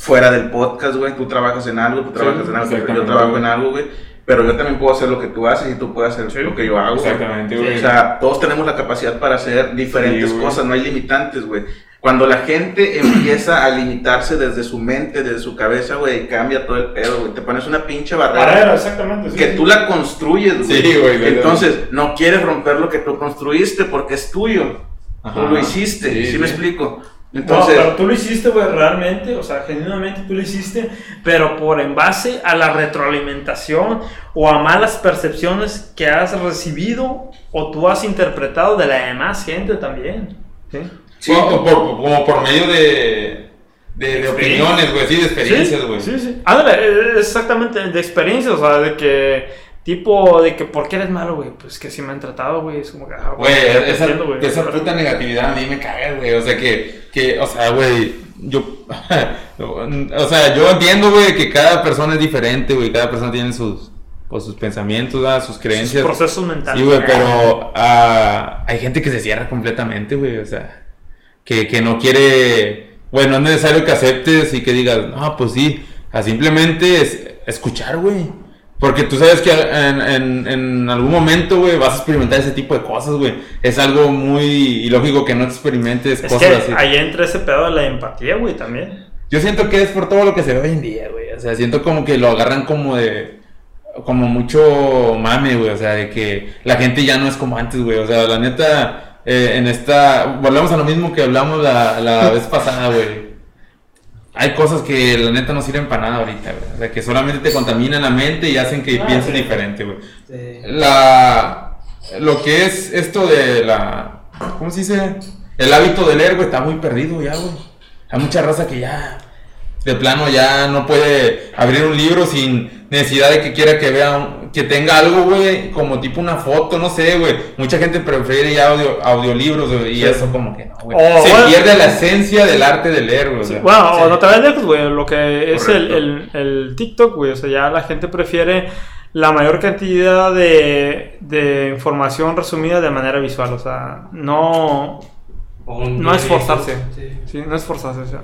fuera del podcast, güey. Tú trabajas en algo, tú trabajas en algo, yo trabajo güey. en algo, güey. Pero yo también puedo hacer lo que tú haces y tú puedes hacer lo que yo hago. Exactamente, güey. O sea, todos tenemos la capacidad para hacer diferentes Sí, cosas, no hay limitantes, güey. Cuando la gente empieza a limitarse desde su mente, desde su cabeza, güey, cambia todo el pedo, güey. Te pones una pinche barrera exactamente. que tú la construyes, güey. Sí, güey, güey. Entonces, no quieres romper lo que tú construiste porque es tuyo. Ajá. Tú lo hiciste, Sí, ¿sí, sí. me explico? Entonces, Entonces, pero tú lo hiciste, güey, realmente, o sea, genuinamente tú lo hiciste, pero por en base a la retroalimentación o a malas percepciones que has recibido o tú has interpretado de la demás gente también. ¿sí? Sí, Como, por, como por medio de, de, de opiniones, güey, sí, de experiencias, güey. Sí, sí. Ándale, eh, exactamente, de experiencias, o sea, de que, tipo, de que, ¿por qué eres malo, güey? Pues que si me han tratado, güey, es como que, ah, Güey, esa, entiendo, güey. esa puta negatividad a mí me caga, güey. O sea, que, que o sea, güey, yo, o sea, yo entiendo, güey, que cada persona es diferente, güey. Cada persona tiene sus, pues, sus pensamientos, ¿verdad? sus Sus creencias. procesos mentales. Sí, güey, pero ah, hay gente que se cierra completamente, güey. O sea, que, que no quiere. Bueno, no es necesario que aceptes y que digas, no, pues sí. A simplemente es escuchar, güey. Porque tú sabes que en, en, en algún momento, güey, vas a experimentar ese tipo de cosas, güey. Es algo muy ilógico que no experimentes Es cosas que así. ahí entra ese pedo de la empatía, güey, también. Yo siento que es por todo lo que se ve hoy en día, güey. O sea, siento como que lo agarran como de. Como mucho mame, güey. O sea, de que la gente ya no es como antes, güey. O sea, la neta, eh, en esta. Volvemos a lo mismo que hablamos la, la vez pasada, güey. Hay cosas que la neta no sirven para nada ahorita, güey. O sea, que solamente te contaminan la mente y hacen que Ah, pienses sí. diferente, güey. Sí. La. Lo que es esto de la. ¿Cómo se dice? El hábito de leer, güey, está muy perdido ya, güey. Hay mucha raza que ya. De plano ya no puede abrir un libro sin necesidad de que quiera que vea. Que tenga algo, güey, como tipo una foto, no sé, güey. Mucha gente prefiere ya audio, audiolibros, güey, y Sí. eso como que no, güey. Se bueno- pierde la esencia del arte de leer, güey. o sea. Bueno, sí. o no te vayas lejos, güey. Lo que es el, el, el TikTok, güey. O sea, ya la gente prefiere la mayor cantidad de, de información resumida de manera visual. O sea, no, no esforzarse. Sí. Sí, no esforzarse. O sea.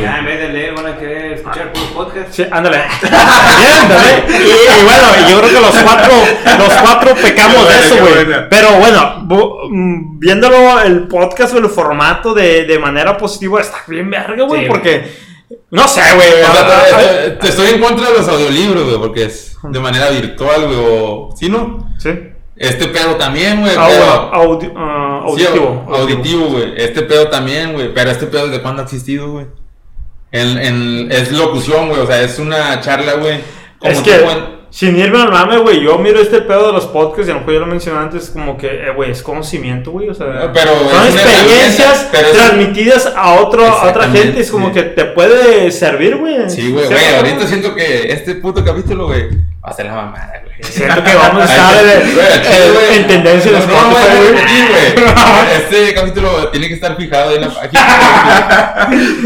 Ya en vez de leer van a querer escuchar puros podcasts. Sí, ándale. Bien, ándale. Y, y bueno, yo creo que los cuatro, los cuatro pecamos de eso, güey. Pero bueno, bu- mm, viéndolo el podcast o el formato de, de manera positiva, está bien verga, güey. Sí, porque, no sé, güey. O sea, ah, te- te- te estoy en contra de los audiolibros, güey, porque es de manera virtual, güey, o... ¿Sí, no? Sí. Este pedo también, güey. Ah, pero- bueno, audi- Sí, auditivo. au- auditivo, güey. Este pedo también, güey. Pero este pedo, ¿de cuándo ha existido, güey? En, en- es locución, güey. O sea, es una charla, güey. Es que, sin irme al mame, güey, yo miro este pedo de los podcasts, y a lo mejor ya lo mencioné antes, como que, eh, güey, es conocimiento, güey, o sea, Pero son experiencias herramienta, pero es- transmitidas a, otro, a otra gente, es como sí. que te puede servir, güey. Sí, güey, güey. Ahorita siento que este puto capítulo, güey, va a ser la mamada, güey. Siento que vamos a estar en, güey, güey. tendencia de No, no, Spotify, güey, güey. güey. Este capítulo tiene que estar fijado en la página.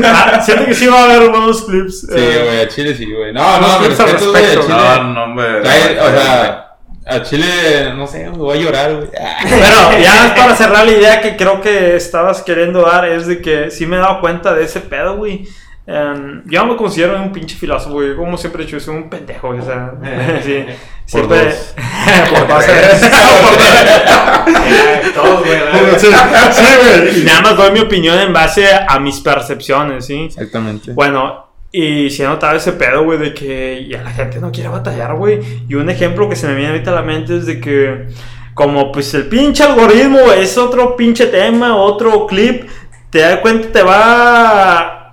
Ah, siento que sí va a haber buenos clips. Sí, eh, güey, a Chile sí, güey. No, no, me respeto, güey, a. Chile. No, no, hombre. Trae- o sea, a Chile, no sé, güey, voy a llorar, güey. Pero ya para cerrar la idea que creo que estabas queriendo dar es de que sí me he dado cuenta de ese pedo, güey. Em, yo no me considero un pinche filósofo, güey. Como siempre he dicho, soy un pendejo, o sea, sí. Por Siempre. dos. por dos. Todos, güey. ¿verdad? Sí, sí, güey. Y nada más doy mi opinión en base a mis percepciones, ¿sí? Exactamente. Bueno, y si he notado ese pedo, güey, de que ya la gente no quiere batallar, güey. Y un ejemplo que se me viene ahorita a la mente es de que, como pues el pinche algoritmo es otro pinche tema, otro clip, te das cuenta, te va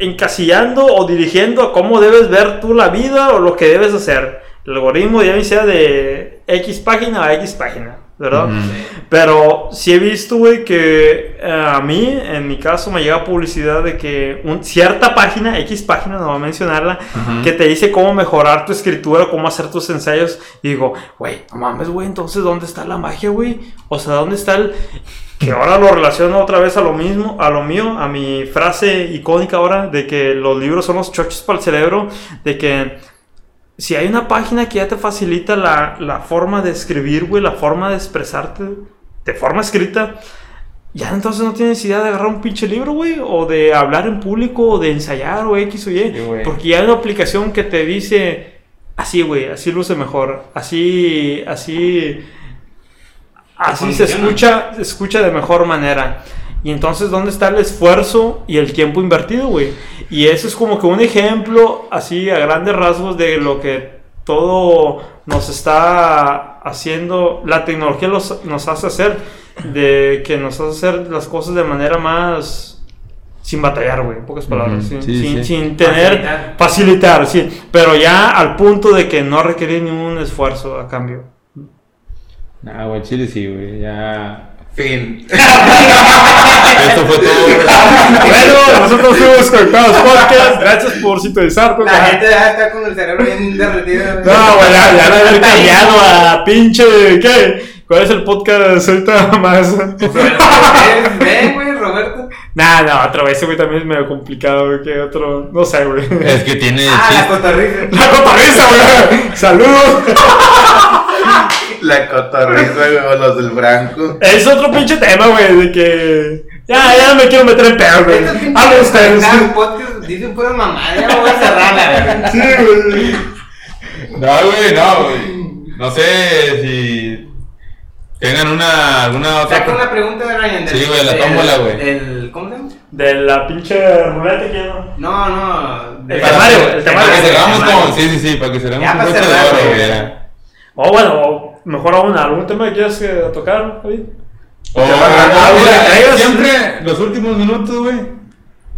encasillando o dirigiendo a cómo debes ver tú la vida o lo que debes hacer. El algoritmo ya sea de X página a X página, ¿verdad? Pero sí he visto, güey, que eh, a mí, en mi caso, me llega publicidad de que un, cierta página, X página, no voy a mencionarla, que te dice cómo mejorar tu escritura, cómo hacer tus ensayos. Y digo, güey, no mames, güey, entonces, ¿dónde está la magia, güey? O sea, ¿dónde está el...? Que ahora lo relaciono otra vez a lo mismo, a lo mío, a mi frase icónica ahora de que los libros son los chochos para el cerebro, de que si hay una página que ya te facilita la, la forma de escribir, güey, la forma de expresarte de forma escrita, ya entonces no tienes idea de agarrar un pinche libro, güey, o de hablar en público, o de ensayar, o X o Y, Sí, güey. porque ya hay una aplicación que te dice, así, güey, así luce mejor, así, así, así se escucha, se escucha de mejor manera. Y entonces, ¿dónde está el esfuerzo y el tiempo invertido, güey? Y eso es como que un ejemplo, así a grandes rasgos, de lo que todo nos está haciendo, la tecnología los- nos hace hacer, de que nos hace hacer las cosas de manera más sin batallar, güey, en pocas palabras, Ujú, sin, sí, sin- sí. sin tener, Facilitar. facilitar, sí, pero ya al punto de que no requiere ningún esfuerzo a cambio. Nah, güey, Chile sí, güey, ya. Fin. Esto fue todo. bueno, nosotros fuimos Conectados Podcast, gracias por sintonizarnos. La gente ya está con el cerebro bien derretido. No, güey, ya, ya le haber cambiado a pinche. ¿Qué? ¿Cuál es el podcast ahorita más? Ven, güey, Roberto. nah, no, otra vez, ese güey también es medio complicado, güey, que otro. No sé, güey. Es que tiene. Ah, la chiste. cotorrisa. La cotorriza, güey. Saludos. La cotorriza, güey, o los del Branco. Es otro pinche tema, güey, de que. Ya, ya me quiero meter en pedo, güey. Hablen ustedes. dicen pura mamada, ya me voy a cerrar la. Sí, güey. No, güey, no, güey. No sé si tengan una, alguna otra. Saca una pregunta de Ryan. Sí, güey, la tómbola, güey. del- ¿Cómo se llama? De la pinche ruleta que no. No, no. El temario, el Para temario. que cerramos con. Sí, sí, sí, para que cerremos Ya un para broche de oro, güey. güey. ya. O bueno, o mejor aún, ¿algún tema que quieras eh, tocar, David? O, Ah, mira, siempre los últimos minutos, güey,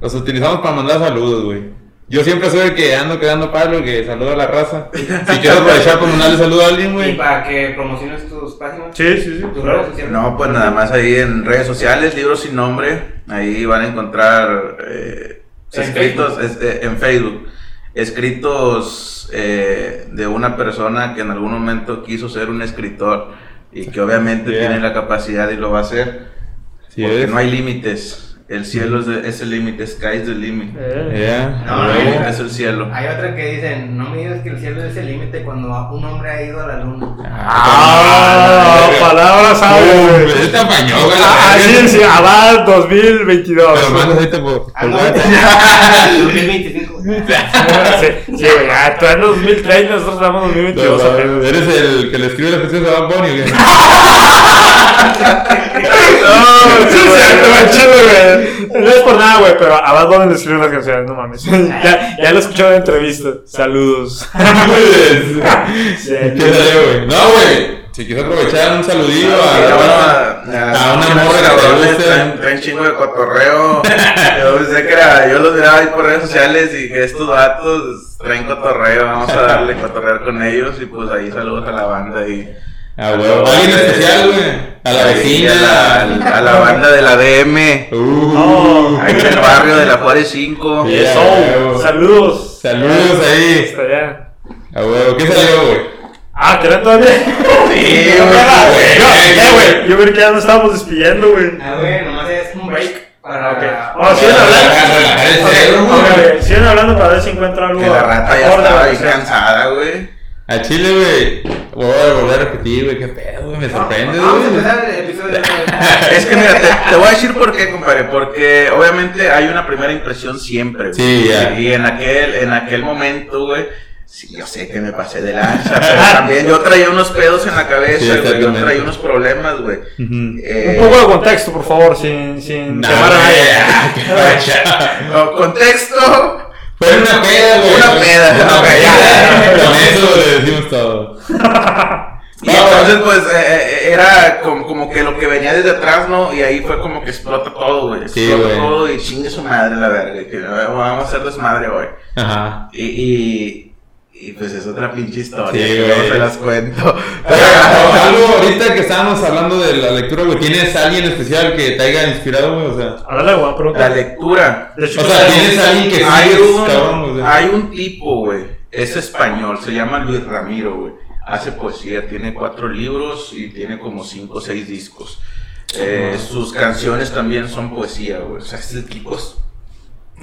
los utilizamos para mandar saludos, güey. Yo siempre soy el que ando quedando palo, que saluda a la raza. Si quiero aprovechar para mandarle saludo a alguien, Y güey. para que promociones tus páginas. Sí, sí, sí. Tus redes sociales. No, pues nada más ahí en redes sociales, libros sin nombre. Ahí van a encontrar eh, ¿En escritos es- eh, en Facebook. Escritos eh, de una persona que en algún momento quiso ser un escritor y que obviamente Yeah. tiene la capacidad y lo va a hacer. Sí, porque es. no hay límites. El cielo es, de- es el límite, sky is the limit. Eh. Ya. No, El no, límite no. es el cielo. Hay otra que dicen, no me digas que el cielo es el límite cuando un hombre ha ido a la luna. Ah, palabras sabias. Este te apañó, güey. la Ah, sí, Abad 2022. Pero por. Ah, por WhatsApp. 2025. Sí, sí, güey, ya, tú en 2030, nosotros estamos en 2022. No. ¿Eres el que le escribe las canciones de Bad Bunny o qué? No, sí, es cierto, güey, chido, güey. No es por nada, güey, pero a Bad Bunny le escriben las canciones, no mames. Ya, ya lo escuché en entrevista. Saludos. Sí, ¿Qué güey? No, güey. Si quieres aprovechar un saludillo a, bueno, a, a una morra que cabrones te guste. traen, chingo de cotorreo. yo pensé que era, yo los miraba ahí por redes sociales y que estos vatos traen cotorreo, vamos a darle cotorreo con ellos y pues ahí saludos a la banda y Ah, güey. Alguien especial, güey. A la vecina. a la, a la banda de la DM, Uh, Oh. ahí en el barrio de la Juárez 5. Yeah. Eso, saludos. Saludos ahí. Hasta allá. Ah, güey. ¿Qué salió, güey? Ah, ¿que eran todavía? Sí, güey. eh, güey, yo creo que ya nos estábamos despidiendo, güey. Ah, güey, nomás es un break para... Ok. Vamos, siguen hablando. Siguen hablando para ver si encuentra algo. Que la rata ya estaba cansada, güey. A Chile, güey. Voy a volver a repetir, güey. Qué pedo, güey. Me sorprende, güey. Es que mira, te, te voy a decir por qué, compadre. Porque obviamente hay una primera impresión siempre. güey. Sí, ya. Y en aquel, en aquel momento, güey. Sí, yo sé que me pasé de lanza, pero también yo traía unos pedos en la cabeza, güey. yo traía unos problemas, güey. Eh, Un poco de contexto, por favor, sin, sin No, quemar a güey, nadie. ah, no, contexto. Fue una peda, güey. Una peda, Una ok, peda. ya. Con eso le decimos todo. Y entonces, pues, eh, eh, era como, como que lo que venía desde atrás, ¿no? Y ahí fue como que explota todo, güey. Sí, Explota güey. todo y chingue su madre la verga. Que eh, vamos a hacer desmadre hoy. Ajá. Y, y, y pues es otra pinche historia. Sí, luego se las cuento. Pero, algo ahorita que estábamos hablando de la lectura, güey, ¿tienes alguien especial que te haya inspirado, güey? O sea, pregunta. La lectura. O sea, ¿tienes alguien que Hay un, cabrón? O sea, hay un tipo, güey. Es español, se llama Luis Ramiro, güey. Hace poesía, tiene cuatro libros y tiene como cinco o seis discos. Eh, sus canciones también son poesía, güey. O sea, este tipo es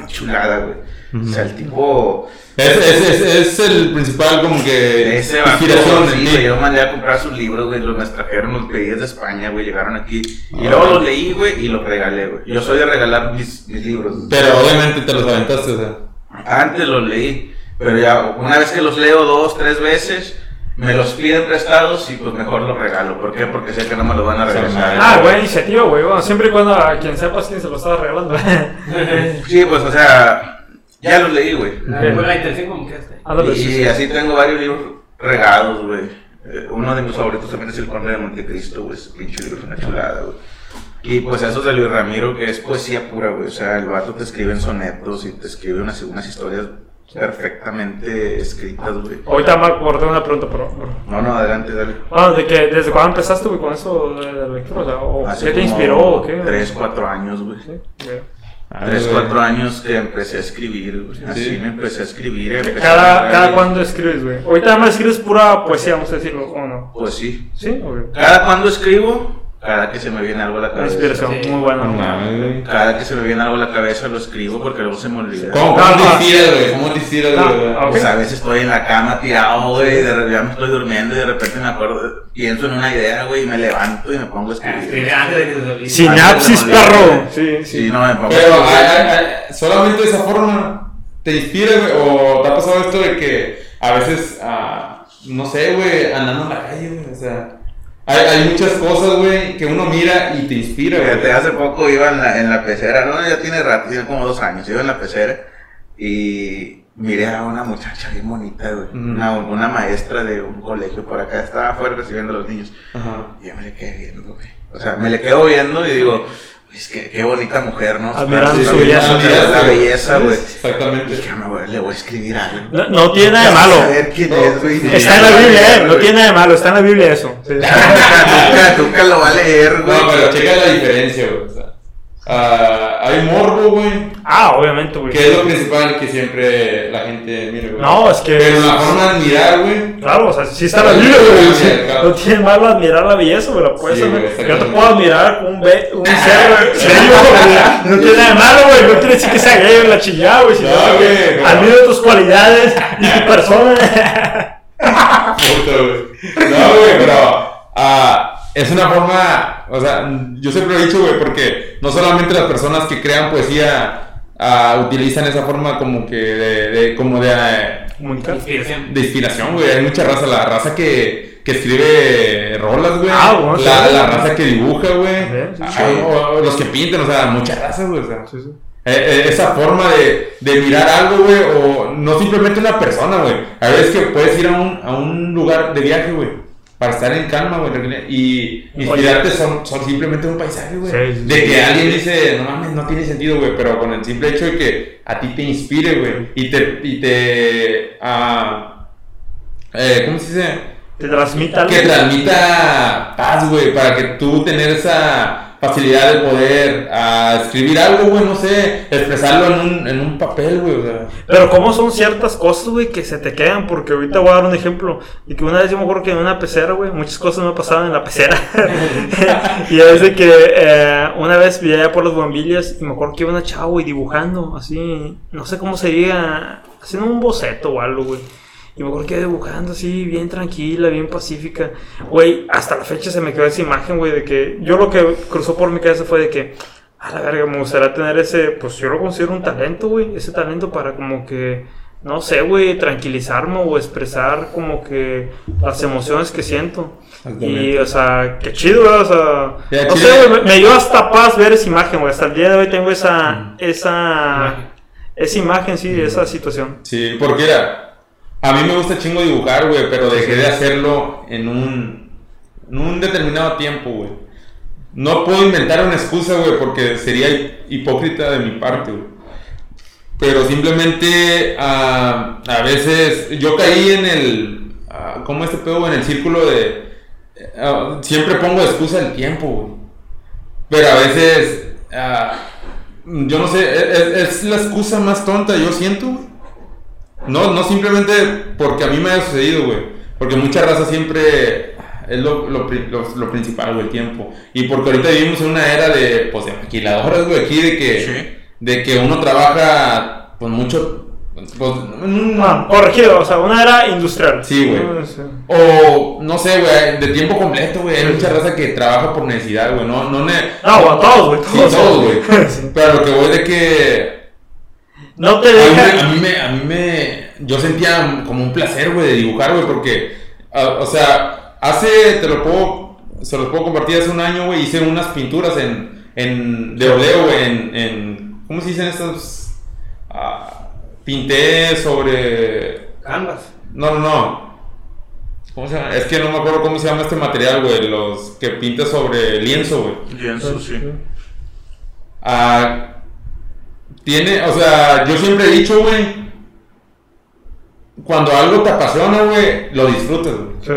chulada, güey. O sea, el tipo. es, es, es, es el principal, como que. Ese vato, sí, güey, yo mandé a comprar sus libros, güey, los me trajeron, los pedí desde España, güey, llegaron aquí. Y luego los leí, güey, y los regalé, güey. Yo soy de regalar mis, mis libros. Pero obviamente te los aventaste, o sea. Antes los leí, pero ya una vez que los leo dos, tres veces, me los piden prestados y pues mejor los regalo. ¿Por qué? Porque sé que no me los van a regresar. Ah, buena iniciativa, güey. Bueno, siempre y cuando a quien sepas quién se lo estaba regalando. Sí, pues o sea, ya los leí, güey. La, fue la intención como que hasta ahí. Ándale, sí, Y sí. así tengo varios libros regados, güey. Eh, uno de mis favoritos también es El Conde de Montecristo, güey. Ese pinche libro es una chulada, güey. Y pues esos de Luis Ramiro, que es poesía pura, güey. O sea, el vato te escribe en sonetos y te escribe unas, unas historias perfectamente escritas, güey. Ahorita Marco, por una pregunta, pero. No, no, adelante, dale. Ah, ¿de que ¿Desde cuándo empezaste, güey, con eso de la lectura? O sea, ¿o Hace ¿qué te inspiró o qué? Tres, cuatro años, güey. Sí. Ah, Tres, cuatro años que empecé a escribir, güey. Así Sí. me empecé a escribir. empecé a ¿Cada, cada cuándo escribes, güey? Ahorita más escribes pura poesía, vamos a decirlo, ¿o no? Pues sí. ¿Sí? Ok. Cada cuando escribo, cada que se me viene algo a la Una cabeza. inspiración Sí. muy buena. No. Cada que se me viene algo a la cabeza lo escribo porque luego se me olvida. ¿Cómo, cómo te inspiras, güey? ¿Cómo te Ah, güey? Pues a veces estoy en la cama tirado, güey, de repente ya me estoy durmiendo y de repente me acuerdo, pienso en una idea, güey, y me levanto y me pongo a Ah, escribir. Sinapsis, perro. Sí, sí. Sí, no me pongo Pero, a escribir. ah, ah, solamente de esa forma te inspira, güey. O te ha pasado esto de que a veces ah, no sé, güey, andando en la calle, güey, o sea. Hay, hay muchas cosas, güey, que uno mira y te inspira, güey. hace poco iba en la, en la pecera, no, ya tiene rato, tiene como dos años, iba en la pecera y miré a una muchacha bien bonita, güey, una, una maestra de un colegio por acá, estaba afuera recibiendo a los niños, Ajá. y yo me le quedé viendo, güey, o sea, me le quedo viendo y digo, es que qué bonita mujer, ¿no? Admirando su belleza. admirando la belleza, güey. Exactamente. Dije, me voy- le voy a escribir algo. No, no tiene nada de malo. Es, güey. Está en la Biblia, eh. No tiene nada de malo, está en la Biblia eso. Sí. nunca, nunca lo va a leer, güey. No, pero checa la diferencia, güey. O sea, ah, hay morbo, güey. Ah, obviamente, güey. Que es lo principal que siempre la gente mira, güey. No, es que- Pero la forma de admirar, güey. Claro, o sea, sí está la Biblia, güey. sí. No tiene malo admirar la belleza, güey. la puedes Sí, güey, Yo te puedo admirar un, be un ser, güey. serio, güey. No tiene nada de malo, güey. No quiere decir que sea gay o la chingada, güey. No, güey, no. Admiro tus cualidades y tu persona. Puta, güey. No, güey, pero ah, es una forma, o sea, yo siempre lo he dicho, güey, porque no solamente las personas que crean poesía ah, utilizan esa forma como que de, de- como de, eh, Comunicar. Inspiración. de inspiración, güey. Hay mucha raza, la raza que, que escribe rolas, güey. Ah, bueno, la, sí. la raza que dibuja, güey. Sí, sí, Ah, los que pintan, o sea, mucha raza, güey. O sea. Sí, sí. Eh, eh, esa forma de, de mirar algo, güey, o no simplemente una persona, güey. A veces que puedes ir a un, a un lugar de viaje, güey, para estar en calma, güey, y inspirarte son, son simplemente un paisaje, güey. Sí, sí, de sí. que alguien dice, no mames, no tiene sentido, güey, pero con el simple hecho de que a ti te inspire, güey, y te, y te, ah, eh, ¿cómo se dice? Te transmita que transmita paz, güey, para que tú tener esa facilidad de poder escribir algo, güey, no sé, expresarlo en un, en un papel, güey. Pero cómo son ciertas cosas, güey, que se te quedan, porque ahorita voy a dar un ejemplo, y que una vez yo me acuerdo que en una pecera, güey, muchas cosas me pasaban en la pecera, y es de que eh, una vez vi allá por las bombillas, y me acuerdo que iba una chava, güey, dibujando, así, no sé cómo sería, haciendo un boceto o algo, güey. Y me acuerdo que iba dibujando así, bien tranquila, bien pacífica. Güey, hasta la fecha se me quedó esa imagen, güey, de que yo lo que cruzó por mi cabeza fue de que, a la verga, me gustaría tener ese, pues yo lo considero un talento, güey, ese talento para como que, no sé, güey, tranquilizarme o expresar como que las emociones que siento. Y, o sea, qué chido, güey, o sea, no sé, güey, me, me dio hasta paz ver esa imagen, güey, hasta el día de hoy tengo esa, esa, esa imagen, sí, esa situación. Sí, porque era, a mí me gusta chingo dibujar, güey, pero dejé de hacerlo en un, en un determinado tiempo, güey. No puedo inventar una excusa, güey, porque sería hipócrita de mi parte, güey. Pero simplemente ah, a veces yo caí en el, ah, ¿cómo este pedo? En el círculo de, ah, siempre pongo excusa el tiempo, güey. Pero a veces, yo no sé, es, es la excusa más tonta, yo siento, güey. No, no simplemente porque a mí me haya sucedido, güey. Porque mucha raza siempre es lo, lo, lo- lo principal, güey, el tiempo. Y porque ahorita vivimos en una era de, pues, de maquiladoras, güey, aquí de que, de que uno trabaja, pues, mucho, pues, un- Ah, corregido, o sea, una era industrial. Sí, güey. No, sí. o, no sé, güey, de tiempo completo, güey. Hay mucha raza que trabaja por necesidad, güey. No, no, ne- No, bueno, todos, güey, Sí, todos. todos, güey. Sí. Pero lo que voy de que No te A mí, me- deja. a mí me, a mí me, yo sentía como un placer, güey, de dibujar, güey, porque, o sea, hace, te lo puedo, se los puedo compartir, hace un año, güey, hice unas pinturas en, en, de oleo, güey, en, en, ¿cómo se dicen estos? Ah, pinté sobre, Canvas. no, no, no, ¿cómo se llama? Es que no me acuerdo cómo se llama este material, güey, los que pintas sobre lienzo, güey. Lienzo, sí. Ah, tiene, o sea, yo siempre he dicho, güey, cuando algo te apasiona, güey, lo disfrutas, güey. Sí.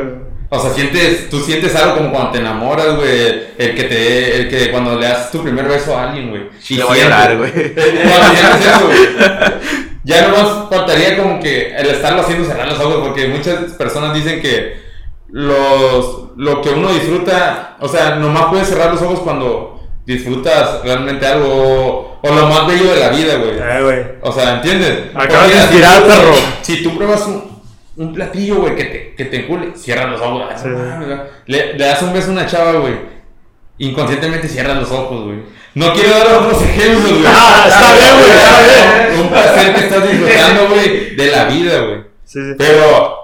O sea, sientes, tú sientes algo como cuando te enamoras, güey, el que te, el que cuando le das tu primer beso a alguien, güey. Sí, Y le voy a llorar, güey. Cuando sientes eso, güey. Ya nomás faltaría como que el estarlo haciendo cerrar los ojos, porque muchas personas dicen que los, lo que uno disfruta, o sea, nomás puedes cerrar los ojos cuando disfrutas realmente algo, o, lo más bello de la vida, güey. Eh, güey. O sea, ¿entiendes? Acabas de tú- perro. Si tú pruebas un, un platillo, güey, que te, que te encule, cierras los ojos. Sí. Le, le das un beso a una chava, güey. Inconscientemente cierras los ojos, güey. No quiero dar otros ejemplos, güey. Ah, está bien, güey, está bien. Un placer que estás disfrutando, güey, de la vida, güey. Sí, sí. Pero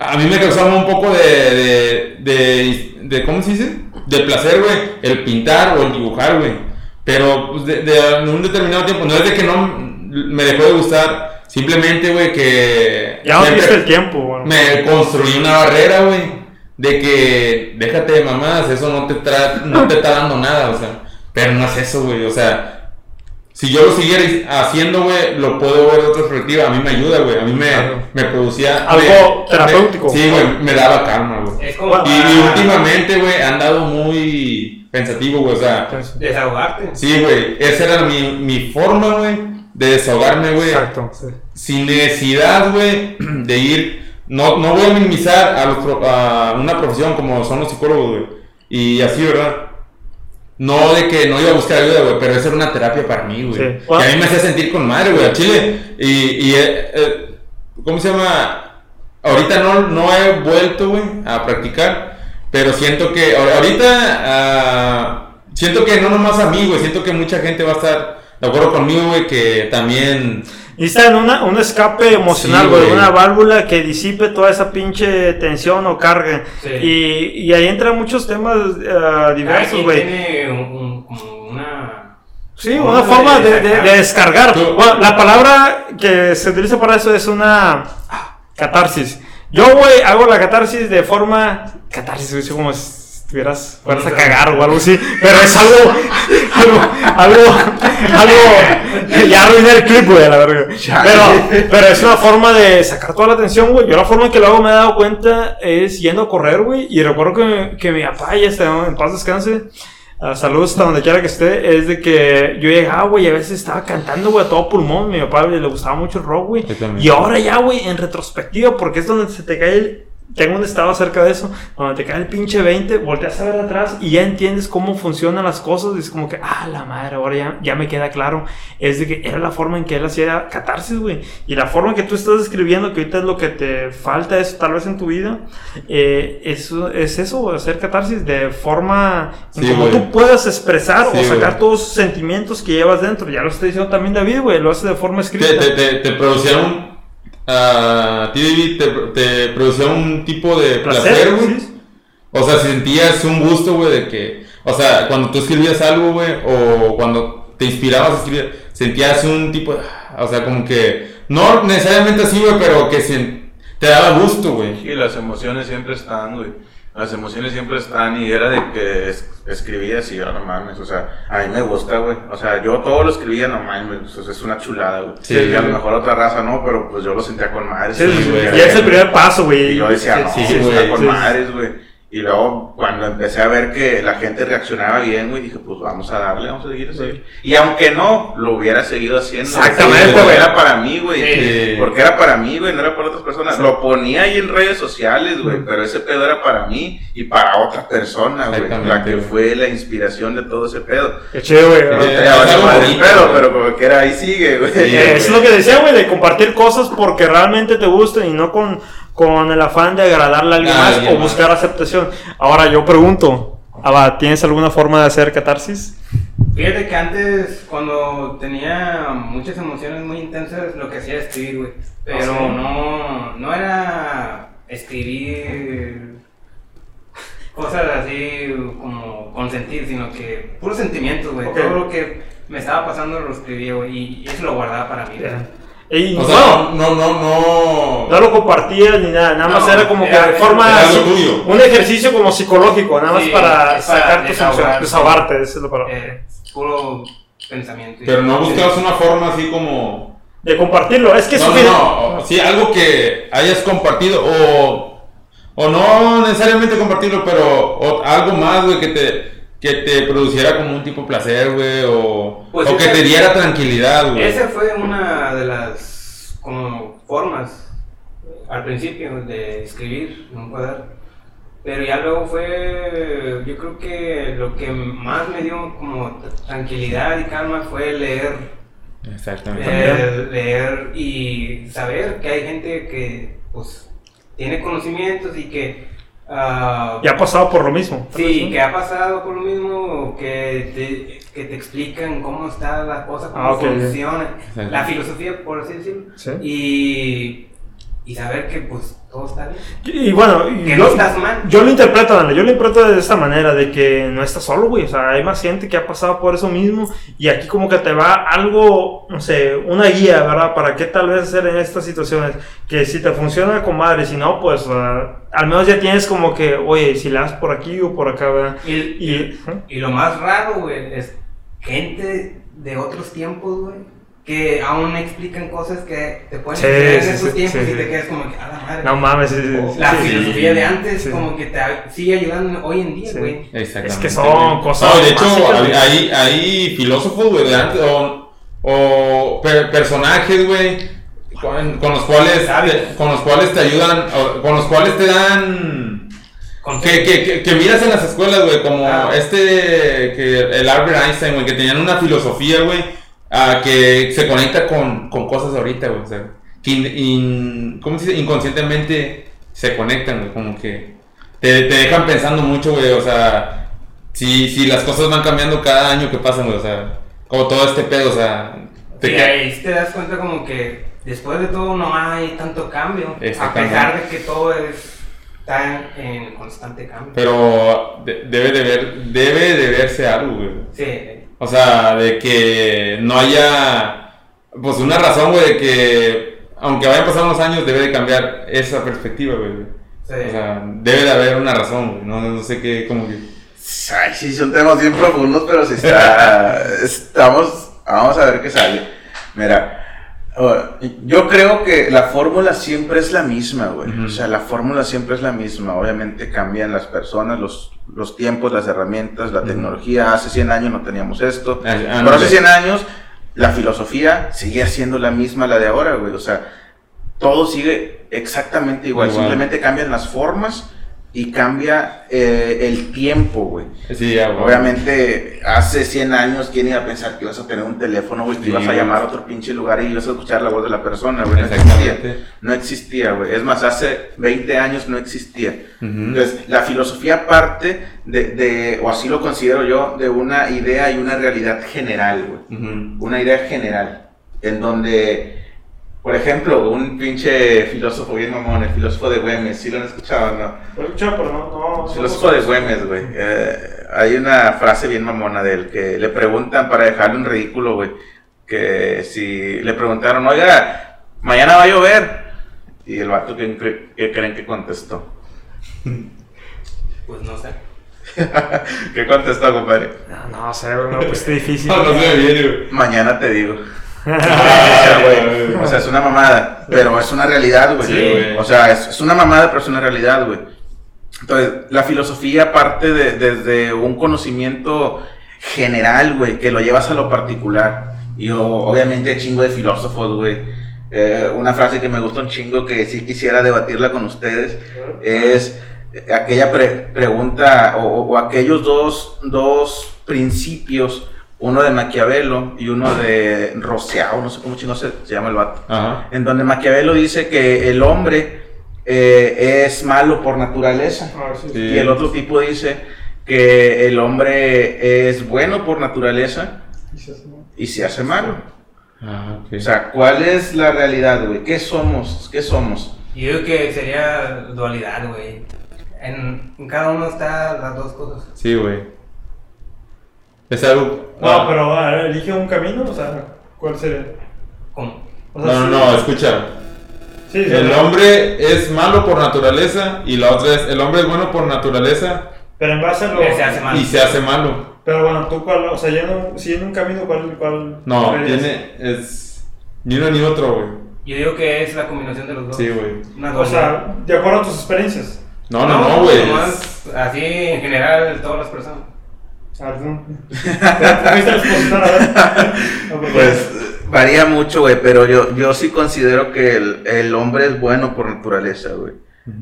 a mí me causaba un poco de, de, de, de- ¿cómo se dice? De placer, güey, el pintar o el dibujar, güey. Pero pues, de, de un determinado tiempo, no es de que no me dejó de gustar, simplemente, güey, que... Ya no tuviste el tiempo, bueno. me construí una barrera, güey. De que déjate de mamadas, eso no te, tra- no te está dando nada, o sea. Pero no es eso, güey. O sea, si yo lo siguiera haciendo, güey, lo puedo ver de otra perspectiva. A mí me ayuda, güey. A mí me, Claro. me producía. Algo me- terapéutico. me- sí, güey, me daba calma, güey. Es como Y, y últimamente, güey, he andado muy pensativo, güey. O sea, desahogarte. sí, güey. Esa era mi, mi forma, güey, de desahogarme, güey Exacto. sí. sin necesidad, güey, de ir. No, no voy a minimizar a, los pro- a una profesión como son los psicólogos, güey. Y así, ¿verdad? No de que no iba a buscar ayuda, güey, pero esa era una terapia para mí, güey. Sí. Que a mí me hacía sentir con madre, güey, a Chile. Y, y eh, eh, ¿cómo se llama? Ahorita no, no he vuelto, güey, a practicar. Pero siento que, ahor- ahorita, ah, siento que no nomás a mí, güey, siento que mucha gente va a estar de acuerdo conmigo, güey, que también Y está en una, un escape emocional, Sí, güey, güey. una válvula que disipe toda esa pinche tensión o carga. Sí. Y, y ahí entran muchos temas eh, diversos, güey. tiene un, una. Sí, una forma de, de- de descargar. Tú- Bueno, la palabra que se utiliza para eso es una catarsis. Yo, güey, hago la catarsis de forma. Catarsis, güey, es como si estuvieras, fueras a cagar o algo así. Pero es algo. Algo. Algo. algo ya arruiné el clip, güey, la verga. Pero, pero es una forma de sacar toda la atención, güey. Yo la forma en que lo hago me he dado cuenta es yendo a correr, güey. Y recuerdo que, que mi papá, ya está en paz descanse. Ah, saludos hasta donde quiera que esté. Es de que yo llegaba, güey, y a veces estaba cantando, güey, a todo pulmón. Mi papá le gustaba mucho el rock, güey. Y ahora ya, güey, en retrospectiva, porque es donde se te cae el. Tengo un estado acerca de eso, donde te cae el pinche 20, volteas a ver atrás y ya entiendes cómo funcionan las cosas. Y es como que, ah, la madre, ahora ya, ya me queda claro. Es de que era la forma en que él hacía catarsis, güey. Y la forma en que tú estás describiendo, que ahorita es lo que te falta, eso tal vez en tu vida, eh, eso, es eso, hacer catarsis de forma en Sí, como güey. tú puedas expresar Sí, o sacar güey. todos esos sentimientos que llevas dentro. Ya lo está diciendo también David, güey, lo hace de forma escrita. te, te, te, te producía un. A ti, David, te, te producía un tipo de placer, güey. sí. O sea, sentías un gusto, güey, de que. O sea, cuando tú escribías algo, güey, o cuando te inspirabas a escribir, sentías un tipo de. O sea, como que. No necesariamente así, güey, pero que se- te daba gusto, güey. Sí, las emociones siempre están, güey. Las emociones siempre están y era de que es- escribías y yo, no mames, o sea, a mí me gusta, güey. O sea, yo todo lo escribía, no mames, o sea, es una chulada, güey. Sí, y a lo mejor otra raza no, pero pues yo lo sentía con madres. Sí, güey. y es el primer paso, güey. Y yo decía, no, Sí, sí, está con madres, güey. Y luego, cuando empecé a ver que la gente reaccionaba bien, güey, dije, pues vamos a darle, vamos a seguir así. Y aunque no, lo hubiera seguido haciendo. Exactamente, Sí, porque güey. era para mí, güey. Sí. Porque era para mí, güey, no era para otras personas. Lo ponía ahí en redes sociales, güey, pero ese pedo era para mí y para otra persona, güey. La que fue la inspiración de todo ese pedo. Qué chido, güey. No te el pedo, pero como que era ahí sigue, güey. Sí, Eh, es lo que decía, güey, de compartir cosas porque realmente te gustan y no con, con el afán de agradarle a alguien A más o más. buscar aceptación. Ahora yo pregunto, Aba, ¿tienes alguna forma de hacer catarsis? Fíjate que antes, cuando tenía muchas emociones muy intensas, lo que hacía era escribir, güey. Pero Ah, sí. no, no era escribir cosas así como con sentir, sino que puros sentimientos, güey. Ok. Todo lo que me estaba pasando lo escribía, güey. Y eso lo guardaba para mí. güey. Y O sea, bueno, no, no, no. no lo compartías ni nada, nada más No, era como que era- de forma un ejercicio como psicológico, nada más Sí, para para sacar tus emociones, desahogar, desahogarte, esa es la palabra. Eh, puro pensamiento. Pero no buscabas una forma así como. De compartirlo, es que No, eso no, no, sí, algo que hayas compartido o, o no necesariamente compartirlo, pero o algo más, güey, que te, que te produciera como un tipo de placer, güey, o, Pues o que te diera tranquilidad, güey. Esa fue una de las como formas al principio de escribir en un cuaderno. Pero ya luego fue, yo creo que lo que más me dio como tranquilidad y calma fue leer, Exactamente. eh, leer y saber que hay gente que pues tiene conocimientos y que ah, ya ha pasado por lo mismo. Sí, que ha pasado por lo mismo, que te, que te explican cómo está la cosa, cómo Ah, ok, bien. funciona, Exacto. la filosofía, por así decirlo. Sí. Y, y saber que, pues, todo está bien. Y, y bueno, y Que yo, no estás mal. yo lo interpreto, Daniel, yo lo interpreto de esta manera, de que no estás solo, güey. O sea, hay más gente que ha pasado por eso mismo. Y aquí como que te va algo, no sé, una guía, ¿verdad? Para qué tal vez hacer en estas situaciones. Que si te funciona, comadre, si no, pues ah, al menos ya tienes como que, oye, si le das por aquí o por acá, ¿verdad? Y, Y, ¿eh? y lo más raro, güey, es gente de otros tiempos, güey. Que aún explican cosas que te pueden Sí, en sí, esos sí, tiempos sí, y te quedas como que, a la madre. no mames, sí, sí, La sí, sí. filosofía de antes, sí. como que te sigue ayudando hoy en día, Sí. güey. Exactamente. Es que son cosas No, de hecho, básicas, hay, hay, filósofos, güey, de antes, o, o per- personajes, güey, con, con los cuales te, con los cuales te ayudan, o con los cuales te dan... Que, que, que miras en las escuelas, güey, como Ah. este, que el Albert Einstein, güey, que tenían una filosofía, güey, ah, que se conecta con, con cosas ahorita, güey, o sea, que in- in- ¿cómo se dice? inconscientemente se conectan, güey, como que te, te dejan pensando mucho, güey, o sea, si, si las cosas van cambiando cada año que pasan, güey, o sea, como todo este pedo, o sea, te queda- ahí te das cuenta como que después de todo no hay tanto cambio. A pesar de que todo es, en, en constante cambio. pero de- debe de ver, debe de verse algo, güey. Sí, O sea, de que no haya, pues una razón, güey, de que aunque vayan pasando los años, debe de cambiar esa perspectiva, güey. sí. O sea, debe de haber una razón, güey. No, no sé qué, como que... Ay, sí, son temas bien profundos, pero si está. Estamos. Vamos a ver qué sale. Mira, yo creo que la fórmula siempre es la misma, güey. O sea, la fórmula siempre es la misma. Obviamente cambian las personas, los, los tiempos, las herramientas, la Ujú. tecnología. Hace 100 años no teníamos esto. Ah, ah, Pero hace güey. 100 años la filosofía sigue siendo la misma la de ahora, güey. O sea, todo sigue exactamente igual. Igual. Simplemente cambian las formas y cambia eh, el tiempo, güey. Sí, ya, güey. Obviamente, hace 100 años, ¿quién iba a pensar que ibas a tener un teléfono, güey? Que Sí, ibas a llamar a otro pinche lugar y ibas a escuchar la voz de la persona, güey. No existía. No existía, güey. Es más, hace 20 años no existía. Entonces, la filosofía parte de, de, o así lo considero yo, de una idea y una realidad general, güey una idea general, en donde, por ejemplo, un pinche filósofo bien mamón, el filósofo de Güemes, ¿sí lo han escuchado no? Lo he escuchado, pero no, no. El filósofo de Güemes, güey. eh, hay una frase bien mamona de él que le preguntan para dejarle un ridículo, güey, que si le preguntaron, oiga, mañana va a llover, y el vato que, que creen que contestó. Pues no sé. ¿Qué contestó, compadre? No, no sé, güey, me pues difícil. No, no me viene, güey. Mañana te digo. Ah, O sea, o es una mamada, pero es una realidad, güey. Sí. O sea, es, es una mamada, pero es una realidad, güey. Entonces, la filosofía parte de, desde un conocimiento general, güey, que lo llevas a lo particular. Y obviamente chingo de filósofos, güey. Eh, una frase que me gusta un chingo que sí quisiera debatirla con ustedes es aquella pre- pregunta o, o aquellos dos, dos principios, uno de Maquiavelo y uno de Rousseau, no sé cómo chingo se, se llama el vato, Ajá. en donde Maquiavelo dice que el hombre eh, es malo por naturaleza Ah, sí, sí. Sí. y el otro tipo dice que el hombre es bueno por naturaleza y se hace malo. Ah. O sea, ¿cuál es la realidad, güey? ¿Qué somos? ¿Qué somos? Yo digo que sería dualidad, güey. En, en cada uno está las dos cosas. Sí, güey. Es algo... No, ah, pero a ver, elige un camino, o sea, ¿cuál sería? ¿Cómo? O sea, No, no, sí- no, escucha. Sí, sí, El hombre es malo por naturaleza y la otra es el hombre es bueno por naturaleza Pero en base a lo. Que se hace mal. y se hace malo. Pero bueno, tú cuál, o sea, yendo, siguiendo un camino, ¿cuál? cuál No, tiene es ni uno ni otro, güey. Yo digo que es la combinación de los dos. Sí, güey. Una O sea, de acuerdo a tus experiencias. No, no, no, güey. nomás Así en general, todas las personas. Pues varía mucho, güey, pero yo, yo sí considero que el, el hombre es bueno por naturaleza, güey.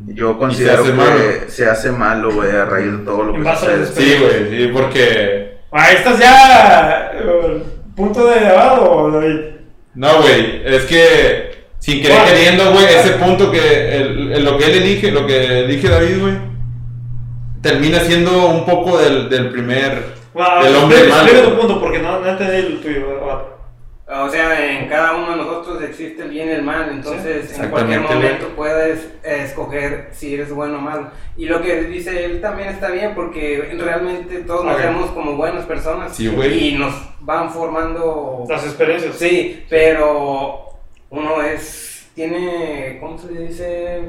Yo considero hace que malo. se hace malo, güey, a raíz de todo lo que sucede. Sí, güey, sí, porque Ah, ¿estás ya eh, punto de debate David? no, güey, es que sin querer queriendo, güey, ese punto que el- el- lo que él elige, lo que elige David, güey, termina siendo un poco del, del primer Wow, del hombre explica- explica malo. tu punto porque no, no entendí el tuyo. O sea, en cada uno de nosotros existe el bien y el mal, entonces Sí, en cualquier momento puedes escoger si eres bueno o malo. Y lo que dice él también está bien porque realmente todos nos Ok. vemos como buenas personas Sí, y nos van formando... Las experiencias. Sí, pero uno es, tiene, ¿cómo se le dice?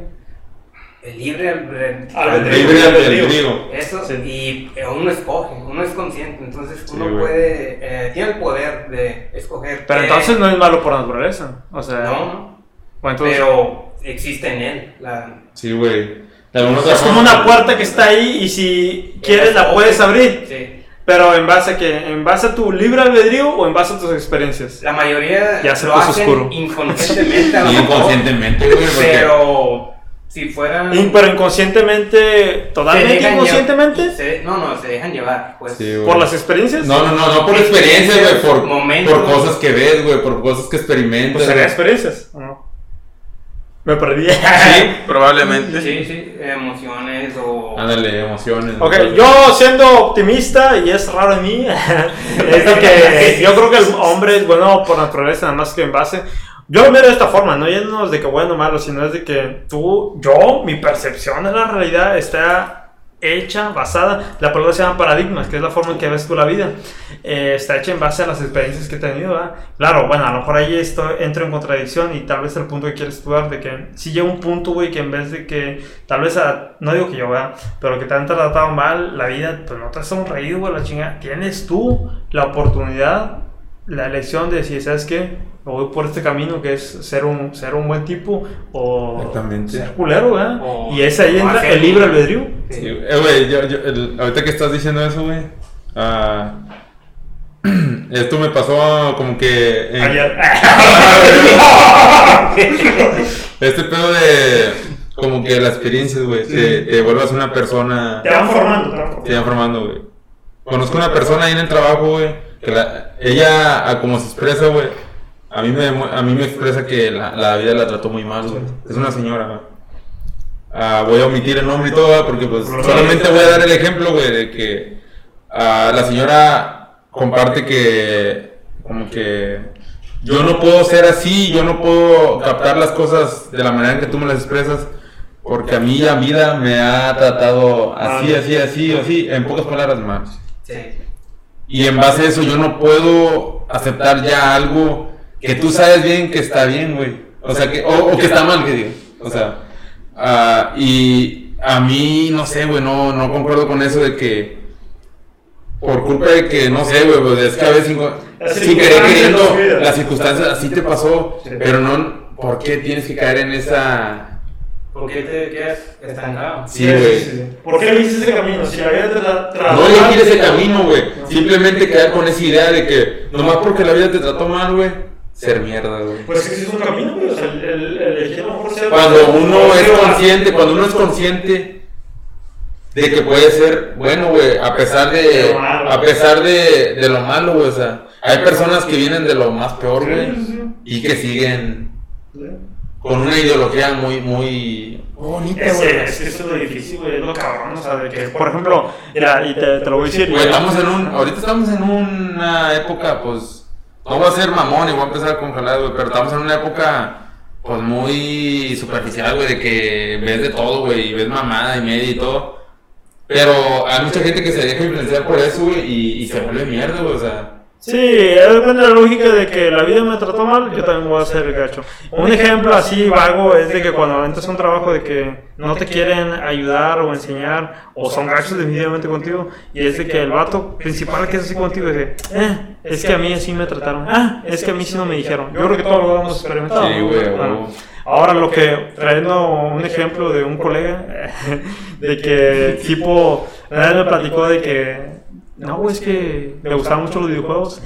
El libre albe- Albedrío. Libre albedrío. Eso, Sí. y eh, uno escoge, uno es consciente, entonces uno puede, eh, tiene el poder de escoger. Pero entonces no es malo por naturaleza. O sea, No, no, bueno, entonces- pero existe en él. La, Sí, güey. Es como una puerta que está ahí y si quieres la puedes abrir. Sí. Pero en base a que, en base a tu libre albedrío o en base a tus experiencias. La mayoría Ya se lo hacen oscuro. inconscientemente, a lo Sí, mejor, inconscientemente, güey. porque- pero si fueran... Y- pero inconscientemente, totalmente inconscientemente, se- no, no, se dejan llevar, pues. Sí, por las experiencias. No, no, no, no por experiencia, güey, por, Momentos. por cosas que ves, güey, por cosas que experimentas. Pues experiencias. ¿o no? Me perdí. Sí, probablemente. Sí, sí, emociones o... Ándale, emociones. Ok, yo siendo optimista, y es raro en mí, es de que yo creo que el hombre es bueno por naturaleza, nada más que en base. Yo lo miro de esta forma, no yéndonos de que bueno o malo, sino es de que tú, yo, mi percepción de la realidad está hecha, basada, la palabra se llama paradigmas, que es la forma en que ves tú la vida, eh, está hecha en base a las experiencias que he tenido, ¿verdad? Claro, bueno, a lo mejor ahí esto, entro en contradicción y tal vez el punto que quieres estudiar, de que si llega un punto, güey, que en vez de que, tal vez, no digo que yo, ¿verdad? Pero que te han tratado mal, la vida, pues no te has sonreído, güey, la chingada, tienes tú la oportunidad, la elección de decir, ¿sabes qué? Me voy por este camino que es ser un, ser un buen tipo o ser culero, ¿verdad? O- y es ahí o entra el libre albedrío. Sí, eh, güey, yo, yo, el- ahorita que estás diciendo eso, güey. ah, esto me pasó como que. en- Ayer. Este pedo de. Como que las experiencias, güey. Te, te vuelvas una persona. Te van formando, te van formando. Te van formando, güey. Conozco una persona ahí en el trabajo, güey. Que la- ella, a como se expresa, güey. A mí me, a mí me expresa que la, la vida la trató muy mal, güey. Es una señora, güey. Ah, voy a omitir el nombre y todo, ¿verdad? porque pues solamente voy a dar el ejemplo, güey, de que ah, la señora comparte que como que yo no puedo ser así, yo no puedo captar las cosas de la manera en que tú me las expresas, porque a mí la vida me ha tratado así, así, así, así, en pocas palabras más. Sí. Y en base a eso yo no puedo aceptar ya algo que tú sabes bien que está bien, güey. O sea, que, o, o que está mal, que digo. O sea, ah, y a mí, no sé, güey, no, no concuerdo con eso de que por culpa de que, no sé, güey, pues es que a veces sin, sin querer queriendo, las circunstancias así te pasó, pero no, ¿por qué tienes que caer en esa... ¿Por qué te quedas estancado? Sí, güey. ¿Por qué elegiste ese camino? Si la vida te la trató No elegir ese camino, güey. Simplemente quedar con esa idea de que nomás porque la vida te trató mal, güey, ser mierda, güey. Pues es que es un camino, güey. O sea, el, el, el elegir a lo mejor ser- Cuando uno es consciente, cuando uno es consciente de que puede ser bueno, güey, a pesar De a pesar de, de lo malo, güey, o sea, hay personas que vienen de lo más peor, güey, y que siguen con una ideología muy, muy bonita, Es, güey. es que eso es lo difícil, güey, es lo cabrón, o sea, de que, por ejemplo, mira, y te, te lo voy a decir, Güey, estamos en un, ahorita estamos en una época, pues, no voy a ser mamón y voy a empezar con jalada, güey, pero estamos en una época, pues, muy superficial, güey, de que ves de todo, güey, y ves mamada y media y todo. Pero hay mucha gente que se deja influenciar por eso, güey, y, y se vuelve mierda, güey, o sea. Sí, depende de la lógica de que la vida me trató mal, yo también voy a ser el gacho. Un ejemplo así vago es de que cuando entras a un trabajo de que no te quieren ayudar o enseñar, o son gachos definitivamente contigo, y es de que el vato principal que es así contigo es de, eh, es que a mí así me trataron, ah, es que a mí sí no me dijeron. Yo creo que todos lo hemos experimentado. Sí, güey, Bueno. Ahora lo que, trayendo un ejemplo de un colega, de que tipo, vez me platicó de que, no, güey, es que me gustaban mucho los videojuegos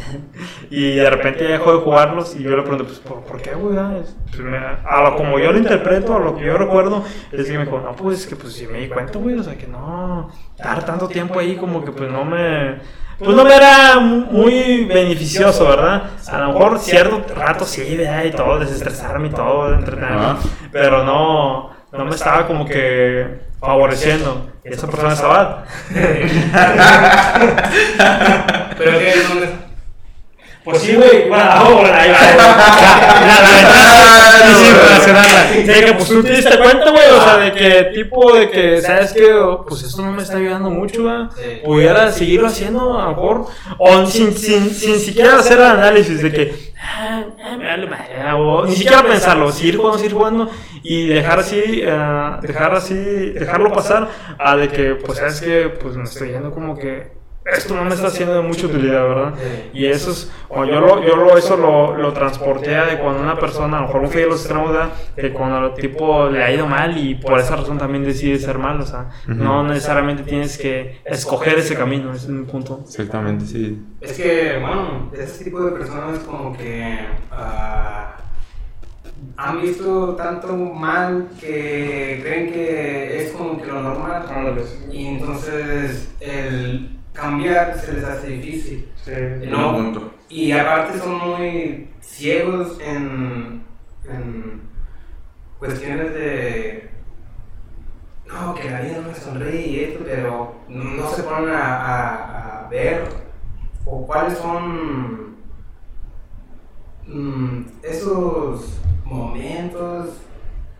y de repente dejó de jugarlos y yo le pregunté, pues, ¿por, por qué, güey? Ah, es- pues, a lo como yo lo interpreto, a lo que yo recuerdo, es que me dijo, no, pues, que pues sí me di cuenta, güey, o sea, que no, estar tanto tiempo ahí como que pues no me... Pues no me era muy beneficioso, ¿verdad? A lo mejor cierto rato sí, ¿verdad? Y todo, desestresarme y todo, entretenerme. Pero no, no me estaba como que favoreciendo. Y esa persona estaba. Pero que. Pues sí, güey. Bueno, ahora, ahí va. La, sí, relacionarla. De que pues tú te diste cuenta, güey. O sea, de que tipo de que, ¿sabes qué? Pues esto no me está ayudando mucho, güey. Pudiera seguirlo haciendo a lo mejor. O sin, sin, sin siquiera hacer el análisis de que. ah, ah, me vale madre, o ni siquiera pensarlo, seguir jugando, seguir jugando y dejar así, eh, dejar así, dejarlo pasar a de que, pues sabes que, pues me estoy yendo como que esto no me está haciendo de mucha utilidad, ¿verdad? Y eso es, yo, lo, yo lo, eso lo, lo transporté a de cuando una persona, a lo mejor un extremos, ¿verdad? de cuando el tipo le ha ido mal y por esa razón también decide ser malo, o sea, no necesariamente tienes que escoger ese camino, ese es mi punto. Exactamente, sí. Es que, bueno, ese tipo de personas como que ah, han visto tanto mal que creen que es como que lo normal. Y entonces el cambiar se les hace difícil. Sí. No, y aparte son muy ciegos en, en cuestiones de... No, que la vida no me sonríe y esto, pero no se ponen a, a- a ver o cuáles son mm, esos momentos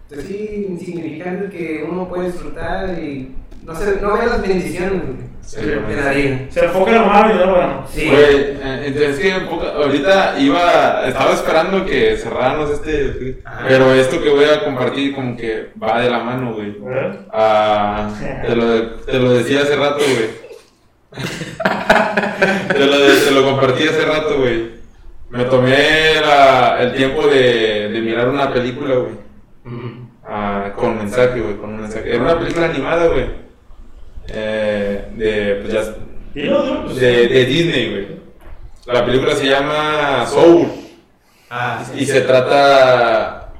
pues sí, insignificantes que uno puede disfrutar y no, sé, no ve las bendiciones Sí, vida. Se enfoca en lo malo y no lo bueno. Sí. Güey, eh, entonces que un poco- ahorita iba, estaba esperando que cerráramos este, pero esto que voy a compartir como que va de la mano, güey. Ah, te, lo, te lo decía hace rato, güey. te, lo, te lo compartí hace rato, güey. Me tomé la- el tiempo de, de mirar una película, güey. Ah, con mensaje, güey, con un mensaje. Era una película animada, güey. Eh, de, pues ya, pues. de, de Disney, güey. La película se llama Soul Ah, sí. y se trata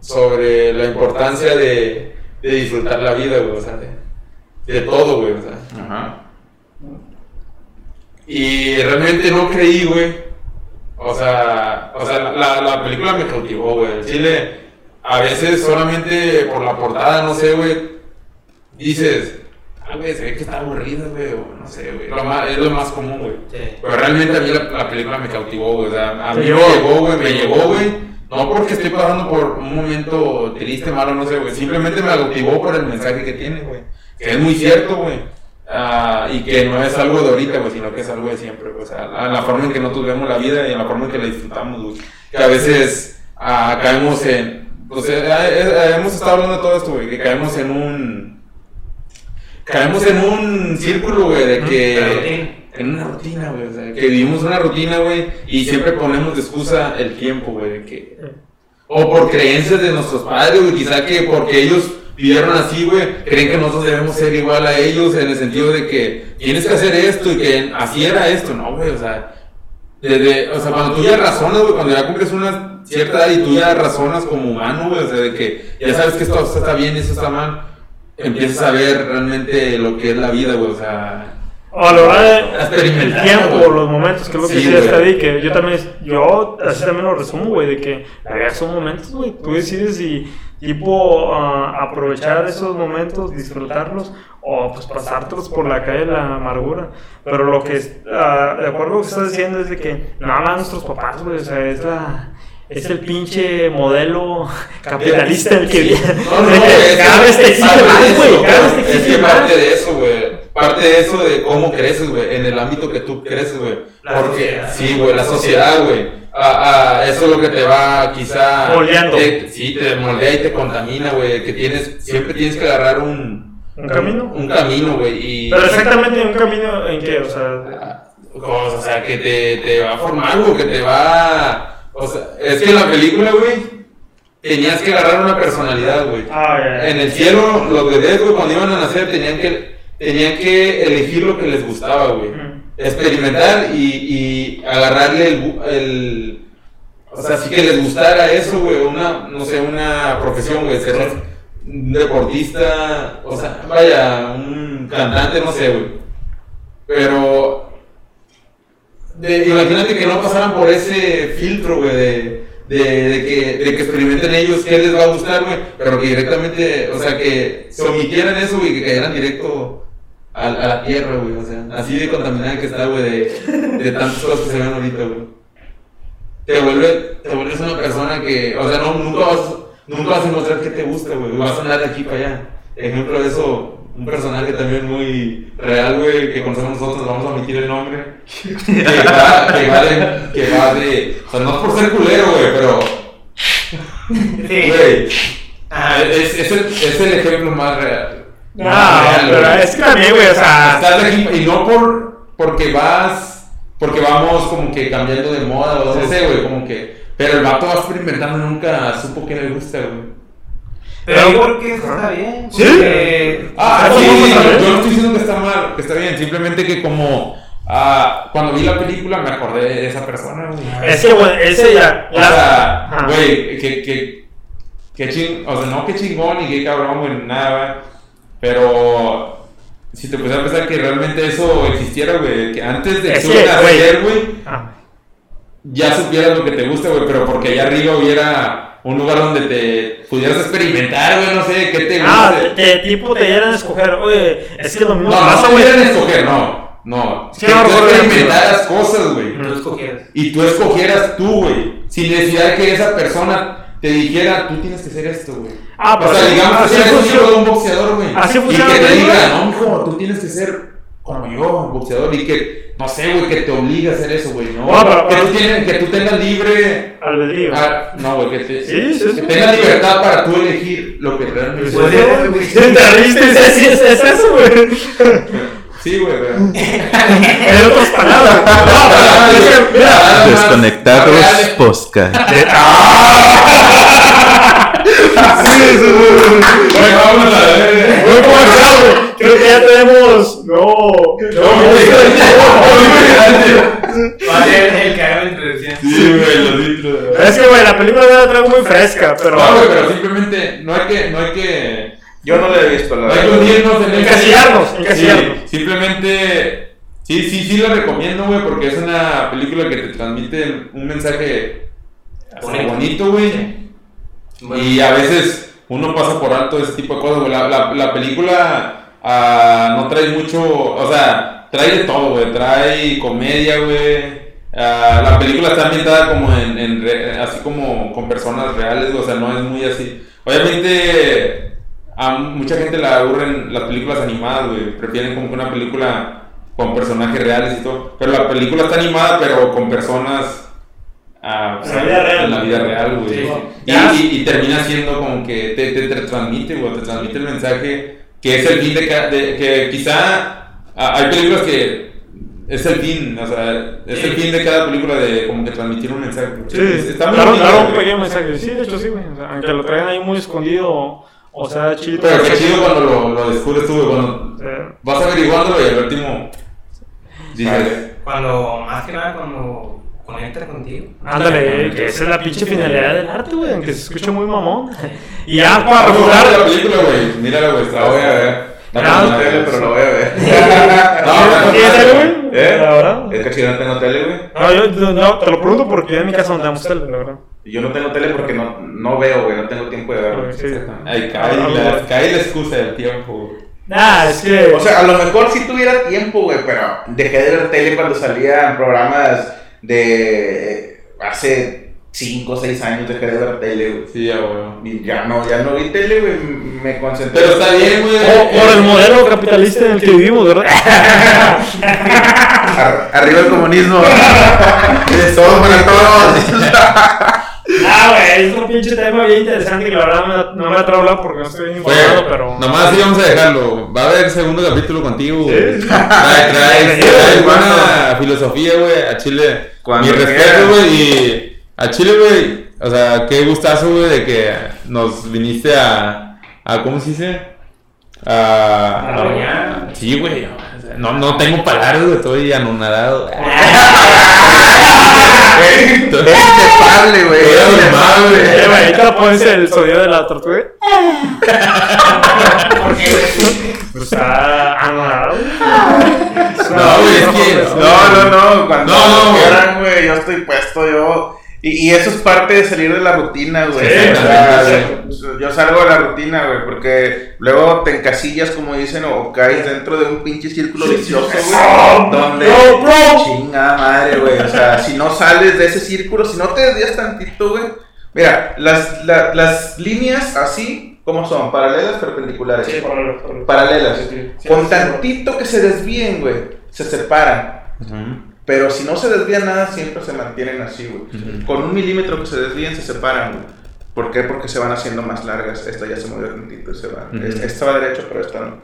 sobre la importancia de, de disfrutar la vida, güey, o sea, de, de todo, güey, o sea. Ajá. Y realmente no creí, güey. O sea, o sea la, la película me cautivó, güey. El Chile, a veces solamente por la portada, no sé, güey, dices, güey, se ve que está aburrida, güey, o no sé, güey. Lo más- es lo más común, güey. Sí. Pero realmente a mí la, la película me cautivó, güey. O sea, a mí me llegó, güey, me llegó, güey. No porque estoy pasando por un momento triste, malo, no sé, güey. Simplemente me cautivó por el mensaje que tiene, güey. Que es muy cierto, güey. Ah, y que no es algo de ahorita, güey, sino que es algo de siempre, güey. O sea, la, la forma en que nosotros vemos la vida y en la forma en que la disfrutamos, güey. Que a veces ah, caemos en. Pues eh, eh, eh, hemos estado hablando de todo esto, güey. Que caemos en un. Caemos en un círculo, güey, de que. En una rutina, güey. O sea, que vivimos una rutina, güey. Y siempre ponemos de excusa el tiempo, güey. De que. O por creencias de nuestros padres, güey. Quizá que porque ellos vivieron así, güey. Creen que nosotros debemos ser igual a ellos. En el sentido de que tienes que hacer esto y que así era esto. No, güey. O sea. Desde, o sea, cuando tú ya razonas, güey, cuando ya cumples una cierta edad y tú ya razonas como humano, güey, o sea, de que ya sabes que esto está bien y esto está mal, empiezas a ver realmente lo que es la vida, güey, o sea, O de el tiempo, los momentos, que es lo que Sí, decía güey. Estadi, que yo también, yo así también lo resumo, güey, de que son momentos, güey, tú decides si, tipo, ah, aprovechar esos momentos, disfrutarlos, o pues pasártelos por la calle de la amargura, pero lo que, ah, de acuerdo a lo que estás diciendo es de que nada más nuestros papás, güey, o sea, es la... Es el pinche modelo capitalista el que viene. No, no, cada vez te exige más, güey. Cada vez te Es que exige más. parte de eso, güey. Parte de eso de cómo creces, güey. En el ámbito que tú creces, güey. Porque, sí, güey, la sociedad, güey. Ah, ah, eso es lo que te va, quizá. Moldeando. te- sí, te moldea y te contamina, güey. Que tienes, siempre tienes que agarrar un. ¿Un camino? Un camino, güey. Y. Pero exactamente un camino en que, o sea, Cosas, o sea, que te, te va a formar, güey, que te va. O sea, es que en la película, güey, tenías que agarrar una personalidad, güey. ah, ya. En el cielo, los bebés, güey, cuando iban a nacer, tenían que, tenían que elegir lo que les gustaba, güey. Experimentar y, y agarrarle el, el. O sea, sí que les gustara eso, güey, una, no sé, una profesión, güey, ser un deportista, o sea, vaya, un cantante, no sé, güey. Pero. De- imagínate que no pasaran por ese filtro, güey, de, de, de que, de que experimenten ellos qué les va a gustar, güey, pero que directamente, o sea, que se omitieran eso, güey, que cayeran directo a, la tierra, güey. O sea, así de contaminada que está, güey, de, de tantas cosas que se ven ahorita, güey. Te, vuelve, te vuelves una persona que, o sea, no, nunca, vas, nunca vas a encontrar qué te gusta, güey. Vas a andar de aquí para allá. Ejemplo de eso, un personaje también muy real, güey, que conocemos nosotros, vamos a omitir el nombre. Que va, que va de, que va de, o sea, no es por ser culero, güey, pero, Sí. güey, Ah, es, es, el, es el ejemplo más real. No, Más real, pero güey. es que también, güey, o sea. Estás aquí, y no por, porque vas, porque vamos como que cambiando de moda, o no sé, güey, como que, pero el vato va experimentando, nunca supo que le gusta, güey. Pero yo creo que eso está bien. ¿Sí? porque- Ah, ¿Cómo sí, yo, no estoy diciendo que está mal, que está bien, simplemente que como ah, cuando vi la película me acordé de esa persona, güey. Es que, güey, ese ya. O sea, güey, que, que, que ching, o sea, no que chingón y que cabrón, güey, nada, pero si te pusieras a pensar que realmente eso existiera, güey, que antes de que, nacer, güey, Ah, ya supieras lo que te gusta, güey, pero porque allá arriba hubiera un lugar donde te pudieras experimentar, güey, no sé, qué te Ah, gusta. te, te- tipo te dieran a escoger, oye, es que lo mismo No, no pasa, te güey. pudieran escoger, no, no. Sí, que no, tú experimentaras cosas, güey. Tú escogieras. Y tú escogieras tú, güey. Sin necesidad de que esa persona te dijera, tú tienes que hacer esto, güey. Ah, o pero sea, así- digamos que así seas un funciona. hijo de un boxeador, güey. Así Y funciona que la te diga, no, mijo, tú tienes que ser como yo, boxeador. Y que, no sé, güey, que te obligue a hacer eso, güey, ¿no? No, pero- que, tú tienes, que tú tengas libre. Albedrío. ah, no, güey, que, te, Sí, sí, que sí. tengas libertad para tú elegir lo que realmente Pues, es, es, es eso, güey. Sí, güey. En otras palabras. Desconectados podcast. Güey, vámonos a ver. Muy comercial, güey. Creo que ya tenemos. No. Va a ser el que haga la introducción. Sí, güey, los litros. Es que, güey, la película la traigo muy fresca, pero. No, güey, pero simplemente no hay que, no hay que, Yo no lo he visto, la no hay que verdad. hundirnos en. Encasillarnos, encasillarnos. Sí, simplemente, sí, sí, sí la recomiendo, güey, porque es una película que te transmite un mensaje Bonito. bonito, Y a veces uno pasa por alto ese tipo de cosas, güey. La, la, la película ah, no trae mucho, o sea, trae de todo, güey. Trae comedia, güey. Ah, la película está ambientada como en, en así como con personas reales, o sea, no es muy así. Obviamente, a mucha gente la aburren las películas animadas, güey. Prefieren como que una película con personajes reales y todo. Pero la película está animada, pero con personas ah, En la vida real. En la vida real, güey. Sí. Y, y- y termina siendo como que te, te, te transmite, güey, te transmite el mensaje que es el fin de, de- que quizá ah, hay películas que es el fin, o sea, es el fin de cada película de como que transmitir un mensaje. Sí, está muy claro, claro, un pequeño mensaje. Sí, de hecho, sí, güey. O sea, aunque lo traigan ahí muy escondido, o, sea, chido. Pero qué chido cuando lo, lo descubres tú, güey, cuando Eh, vas averiguándolo y al último dices, Cuando, más que nada, cuando conecta contigo. Ándale, que esa es la pinche finalidad del arte, güey, aunque se escuche muy mamón. Y ya para "Ah, regular. la película, güey, mírala, güey, La voy a ver. Está Ah, buena, tele, pero lo voy a ver. No, ¿Tienes tele, güey? ¿Eh? La verdad. Es que si yo no tengo tele, güey. No, yo no, no, te lo pregunto porque yo en mi casa no tenemos tele, la verdad. Yo no tengo tele porque no, no veo, güey. No tengo tiempo de verlo. Sí. Ay, cae la, cae la excusa del tiempo, güey. Nah, es que. O sea, a lo mejor sí tuviera tiempo, güey, pero dejé de ver tele cuando salían programas de hace 5 o 6 años dejé de ver tele, güey. Sí, ya, güey. Y ya no, ya no vi tele, güey, me concentré. Pero está bien, güey. o por el modelo capitalista en el que vivimos, ¿verdad? Ar- arriba el comunismo. Todo para todos. Ah, güey, es un pinche tema bien interesante que la verdad no me, atrevo a hablar porque no estoy bien informado, pero. nomás así vamos a dejarlo. Va a haber segundo capítulo contigo. Sí. Trae, buena filosofía, güey. A Chile. Cuando mi respeto, güey. Y a Chile, güey. O sea, qué gustazo, güey, de que nos viniste a. a ¿Cómo se dice? A. A bañar. Sí, güey. No, no tengo palabras, güey. Estoy anonadado. Es inefable, güey. Estoy es güey, ahorita pones el sonido de la tortuga. Güey, Pues está anonadado. No, güey, es que- No, no, no. Cuando No, no, güey, yo estoy puesto, yo. Y, y eso es parte de salir de la rutina, güey. Sí, O sea, sí. yo salgo de la rutina, güey, porque luego te encasillas, como dicen, o caes dentro de un pinche círculo vicioso, güey. Donde. Bro. Chinga madre, güey. O sea, si no sales de ese círculo, si no te desvías tantito, güey. Mira, las, la- las líneas así, ¿cómo son? Paralelas, perpendiculares. Sí, paralelas, paralelas. Paralelas. Sí, sí, sí, Con sí, tantito que se desvíen, güey, se separan. Ujú. Pero si no se desvía nada, siempre se mantienen así, güey. Ujú. Con un milímetro que se desvíen, se separan, güey. ¿Por qué? Porque se van haciendo más largas. Esta ya se movió tantito y se va. Ujú. Es- Esta va derecho, pero esta no.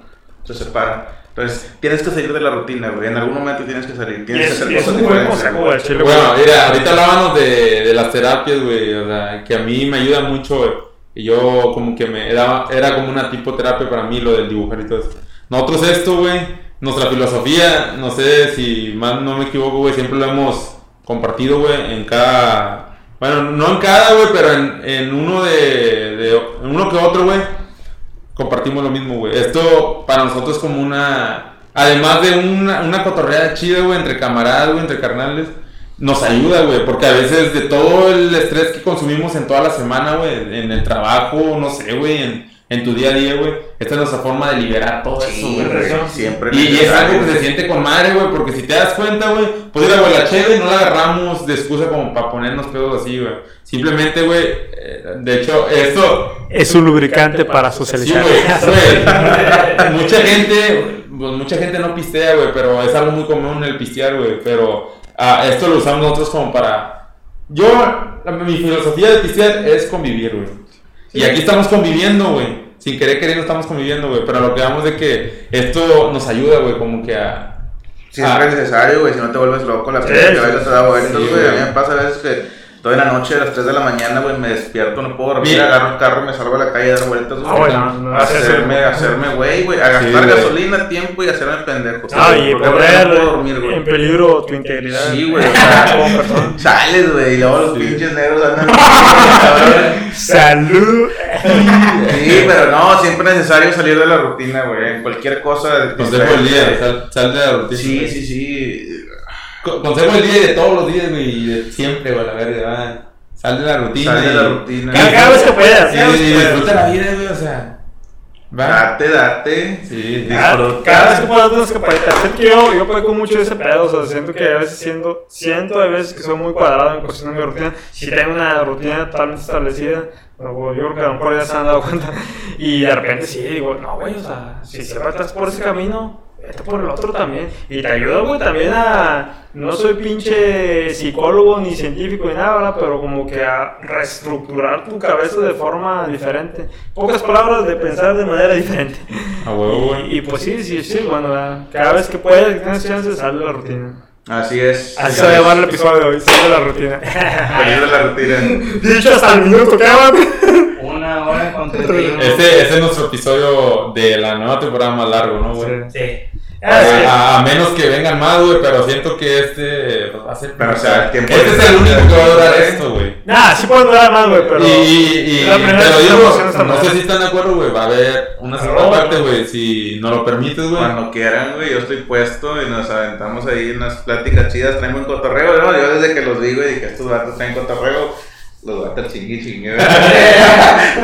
Se separa. Entonces, tienes que salir de la rutina, güey. En algún momento tienes que salir. Tienes que hacer cosas diferentes. consejo, güey, chile, güey. Bueno, mira, ahorita hablábamos de, de las terapias, güey, o sea, que a mí me ayuda mucho, güey. Y yo como que me era, era como una tipo terapia para mí lo del dibujar y todo eso. Nosotros esto, güey, nuestra filosofía, no sé si más no me equivoco, güey, siempre lo hemos compartido, güey, en cada... Bueno, no en cada, güey, pero en, en uno de, de- en uno que otro, güey, compartimos lo mismo, güey. Esto para nosotros es como una... Además de una, una cotorreada chida, güey, entre camaradas, güey, entre carnales, nos ayuda, güey, porque a veces de todo el estrés que consumimos en toda la semana, güey, en el trabajo, no sé, güey, en, en tu día a día, güey, esta es nuestra forma de liberar todo eso, Sí, güey. güey, siempre. Y, y es algo que se siente con madre, güey, porque si te das cuenta, güey, pues ir a güey, la cheve no la agarramos de excusa como para ponernos pedos así, güey. Simplemente, güey, eh, de hecho, esto Es un lubricante para Sí, socializar. güey, güey. mucha gente, pues mucha gente no pistea, güey, pero es algo muy común el pistear, güey. Pero ah, esto lo usamos nosotros como para. Yo, la- mi filosofía de pistear es convivir, güey. Y aquí estamos conviviendo, güey. Sin querer queriendo estamos conviviendo, güey. Pero lo que vamos de que esto nos ayuda, güey, como que a. Siempre Ah. es necesario, güey, si no te vuelves loco, la pena que bailas te da sí, güey. a mí güey. me pasa a veces que toda la noche a las 3 de la mañana, güey, me despierto, no puedo dormir, Mira. agarro el carro y me salgo a la calle a dar vueltas, güey. Ah, bueno, no, a hacer eso. hacerme, a hacerme, güey, güey, a gastar güey. gasolina, tiempo y hacerme pendejo. Ah, y Porque poner no puedo dormir, güey. en peligro tu integridad. Sí, güey, o sea, como persona. Sales, güey, y luego los Sí. pinches negros andan. Salud. Sí, pero no, siempre es necesario salir de la rutina, güey, en cualquier cosa. Consejo del día, sal, sal de la rutina. Sí, sí, sí. Co- Consejo del día de todos los días, güey, y de siempre, güey, la verdad, va. Sal de la rutina. Sal de la rutina. Cada, cada vez que puedas. Sí, disfruta la vida, güey, o sea. Va. Date, date. Sí, Cada, disfruta. cada vez que puedas una escapadita. Siento que yo, yo peco mucho de ese pedo. O sea, siento que a veces siento, siento a veces que soy muy cuadrado en cuestión de mi rutina. Si tengo una rutina totalmente establecida, yo creo que a lo mejor ya se han dado cuenta. Y de repente sí, digo, no, güey, o sea, si siempre estás por ese camino, vete por el otro también. Y te ayuda, güey, también a. No soy pinche psicólogo ni científico ni nada, ¿verdad? Pero como que a reestructurar tu cabeza de forma diferente. Pocas palabras de pensar de manera diferente. A huevo, güey. Y, y pues sí, sí, sí, bueno, ¿verdad? cada vez que puedes, que tienes chance, sal de la rutina. Así es. Así se va a llamar el episodio de hoy, sal de la rutina. Salir de la rutina. Dicho hasta el minuto. Una hora con 31. Este, este es nuestro episodio de la nueva temporada más largo, ¿no, güey? Sí. Sí. A, a menos que vengan más, güey, pero siento que este pues, va a ser. Pero, o sea, el tiempo Este es el único que va a durar esto, güey. Nah, sí pueden durar más, güey, pero. Y, y, y la que digo, esta no sé si están de acuerdo, güey. Va a haber una segunda No, parte, no. güey. Si nos lo permites, güey. Cuando quieran, güey, yo estoy puesto y nos aventamos ahí unas pláticas chidas, traen buen cotorreo, ¿no? Yo desde que los digo y que estos vatos traen cotorreo, los vatos chingui chingue, güey.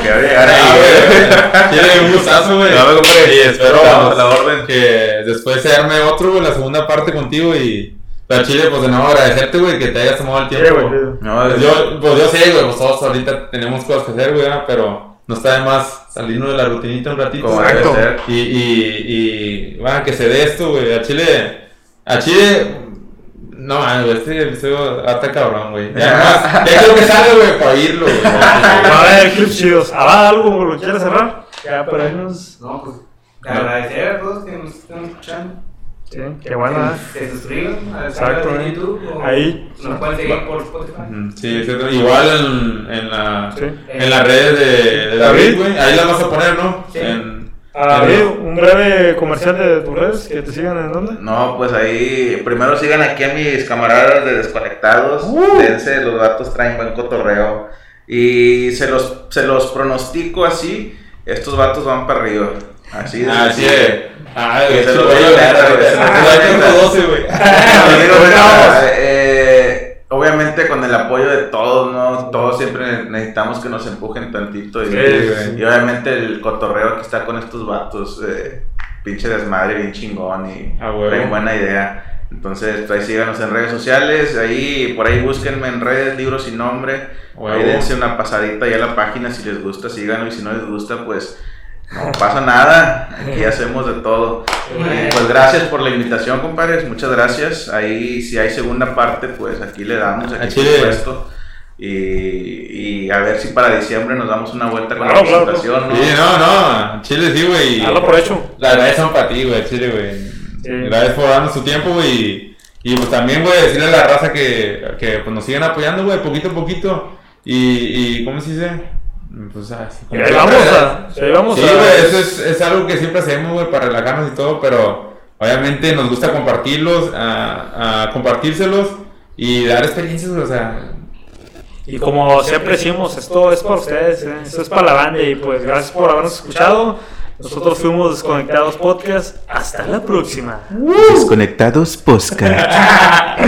Que va a llegar Ah, ahí, güey. güey. Tiene un gustazo, güey. No, Y espero estamos a la orden. que después se arme otro, güey, la segunda parte contigo y. Pero Chile, pues de nuevo agradecerte, güey, que te hayas tomado el Sí, tiempo. güey. No, Pues yo, pues yo sé, güey, pues todos ahorita tenemos cosas que hacer, güey, pero no está de más salirnos de la rutinita un ratito. ser. Y, y, y, bueno, que se dé esto, güey. A Chile, a Chile, no, güey, este episodio hasta cabrón, güey. Ya, más, ya quiero que salga, güey, para oírlo, güey. Va a haber clips chidos. ¿Habrá algo lo que quieras cerrar? Ya, para irnos. No, pues. Agradecer a todos que nos están escuchando. Sí, qué bueno. Que se suscriban al Exacto, canal de ¿eh? YouTube. o Ahí. Nos pueden seguir por Spotify. Sí, etcétera. Igual en, en, la, Sí. en las redes de, de David, güey. Ahí las vas a poner, ¿no? Sí. En, A ver, un breve comercial de tus redes, que te sigan en dónde. No, pues ahí, primero sigan aquí a mis camaradas de Desconectados. Uh. Dense, los vatos traen buen cotorreo. Y se los, se los pronostico así, estos vatos van para arriba. Así de Así es. Ah, Que güey, se sí, lo güey, digo neta, güey, obviamente con el apoyo de todos, ¿no? Todos siempre necesitamos que nos empujen tantito. Y, Sí, y obviamente el cotorreo que está con estos vatos, eh, pinche desmadre, bien chingón y Ah, traen buena idea. Entonces, pues, ahí síganos en redes sociales, ahí por ahí búsquenme en redes, libros sin nombre. Ahí dense una pasadita ya a la página si les gusta, síganlo y si no les gusta, pues no pasa nada. Aquí hacemos de todo. Y, pues gracias por la invitación, compadres. Muchas gracias. Ahí si hay segunda parte, pues aquí le damos, aquí por supuesto. Y, y a ver si para diciembre nos damos una vuelta con Claro, la claro. presentación, ¿no? Sí, no, no, Chile sí, güey. Hazlo por hecho. Las gracias son para ti, güey, Chile, güey. Sí. Gracias por darnos tu tiempo, güey. Y pues también, güey, decirle a la raza que, que pues, nos sigan apoyando, güey, poquito a poquito. Y, y ¿cómo se dice? Pues, ah, sí, como ahí vamos a. Ahí vamos Sí, a. güey, eso es, es algo que siempre hacemos, güey, para relajarnos y todo, pero obviamente nos gusta compartirlos, a, a compartírselos y dar experiencias, o sea, Y como siempre decimos, esto es para ustedes, ¿eh? esto es para la banda. Y pues gracias por habernos escuchado. Nosotros fuimos Desconectados Podcast. Hasta la próxima. Desconectados Podcast.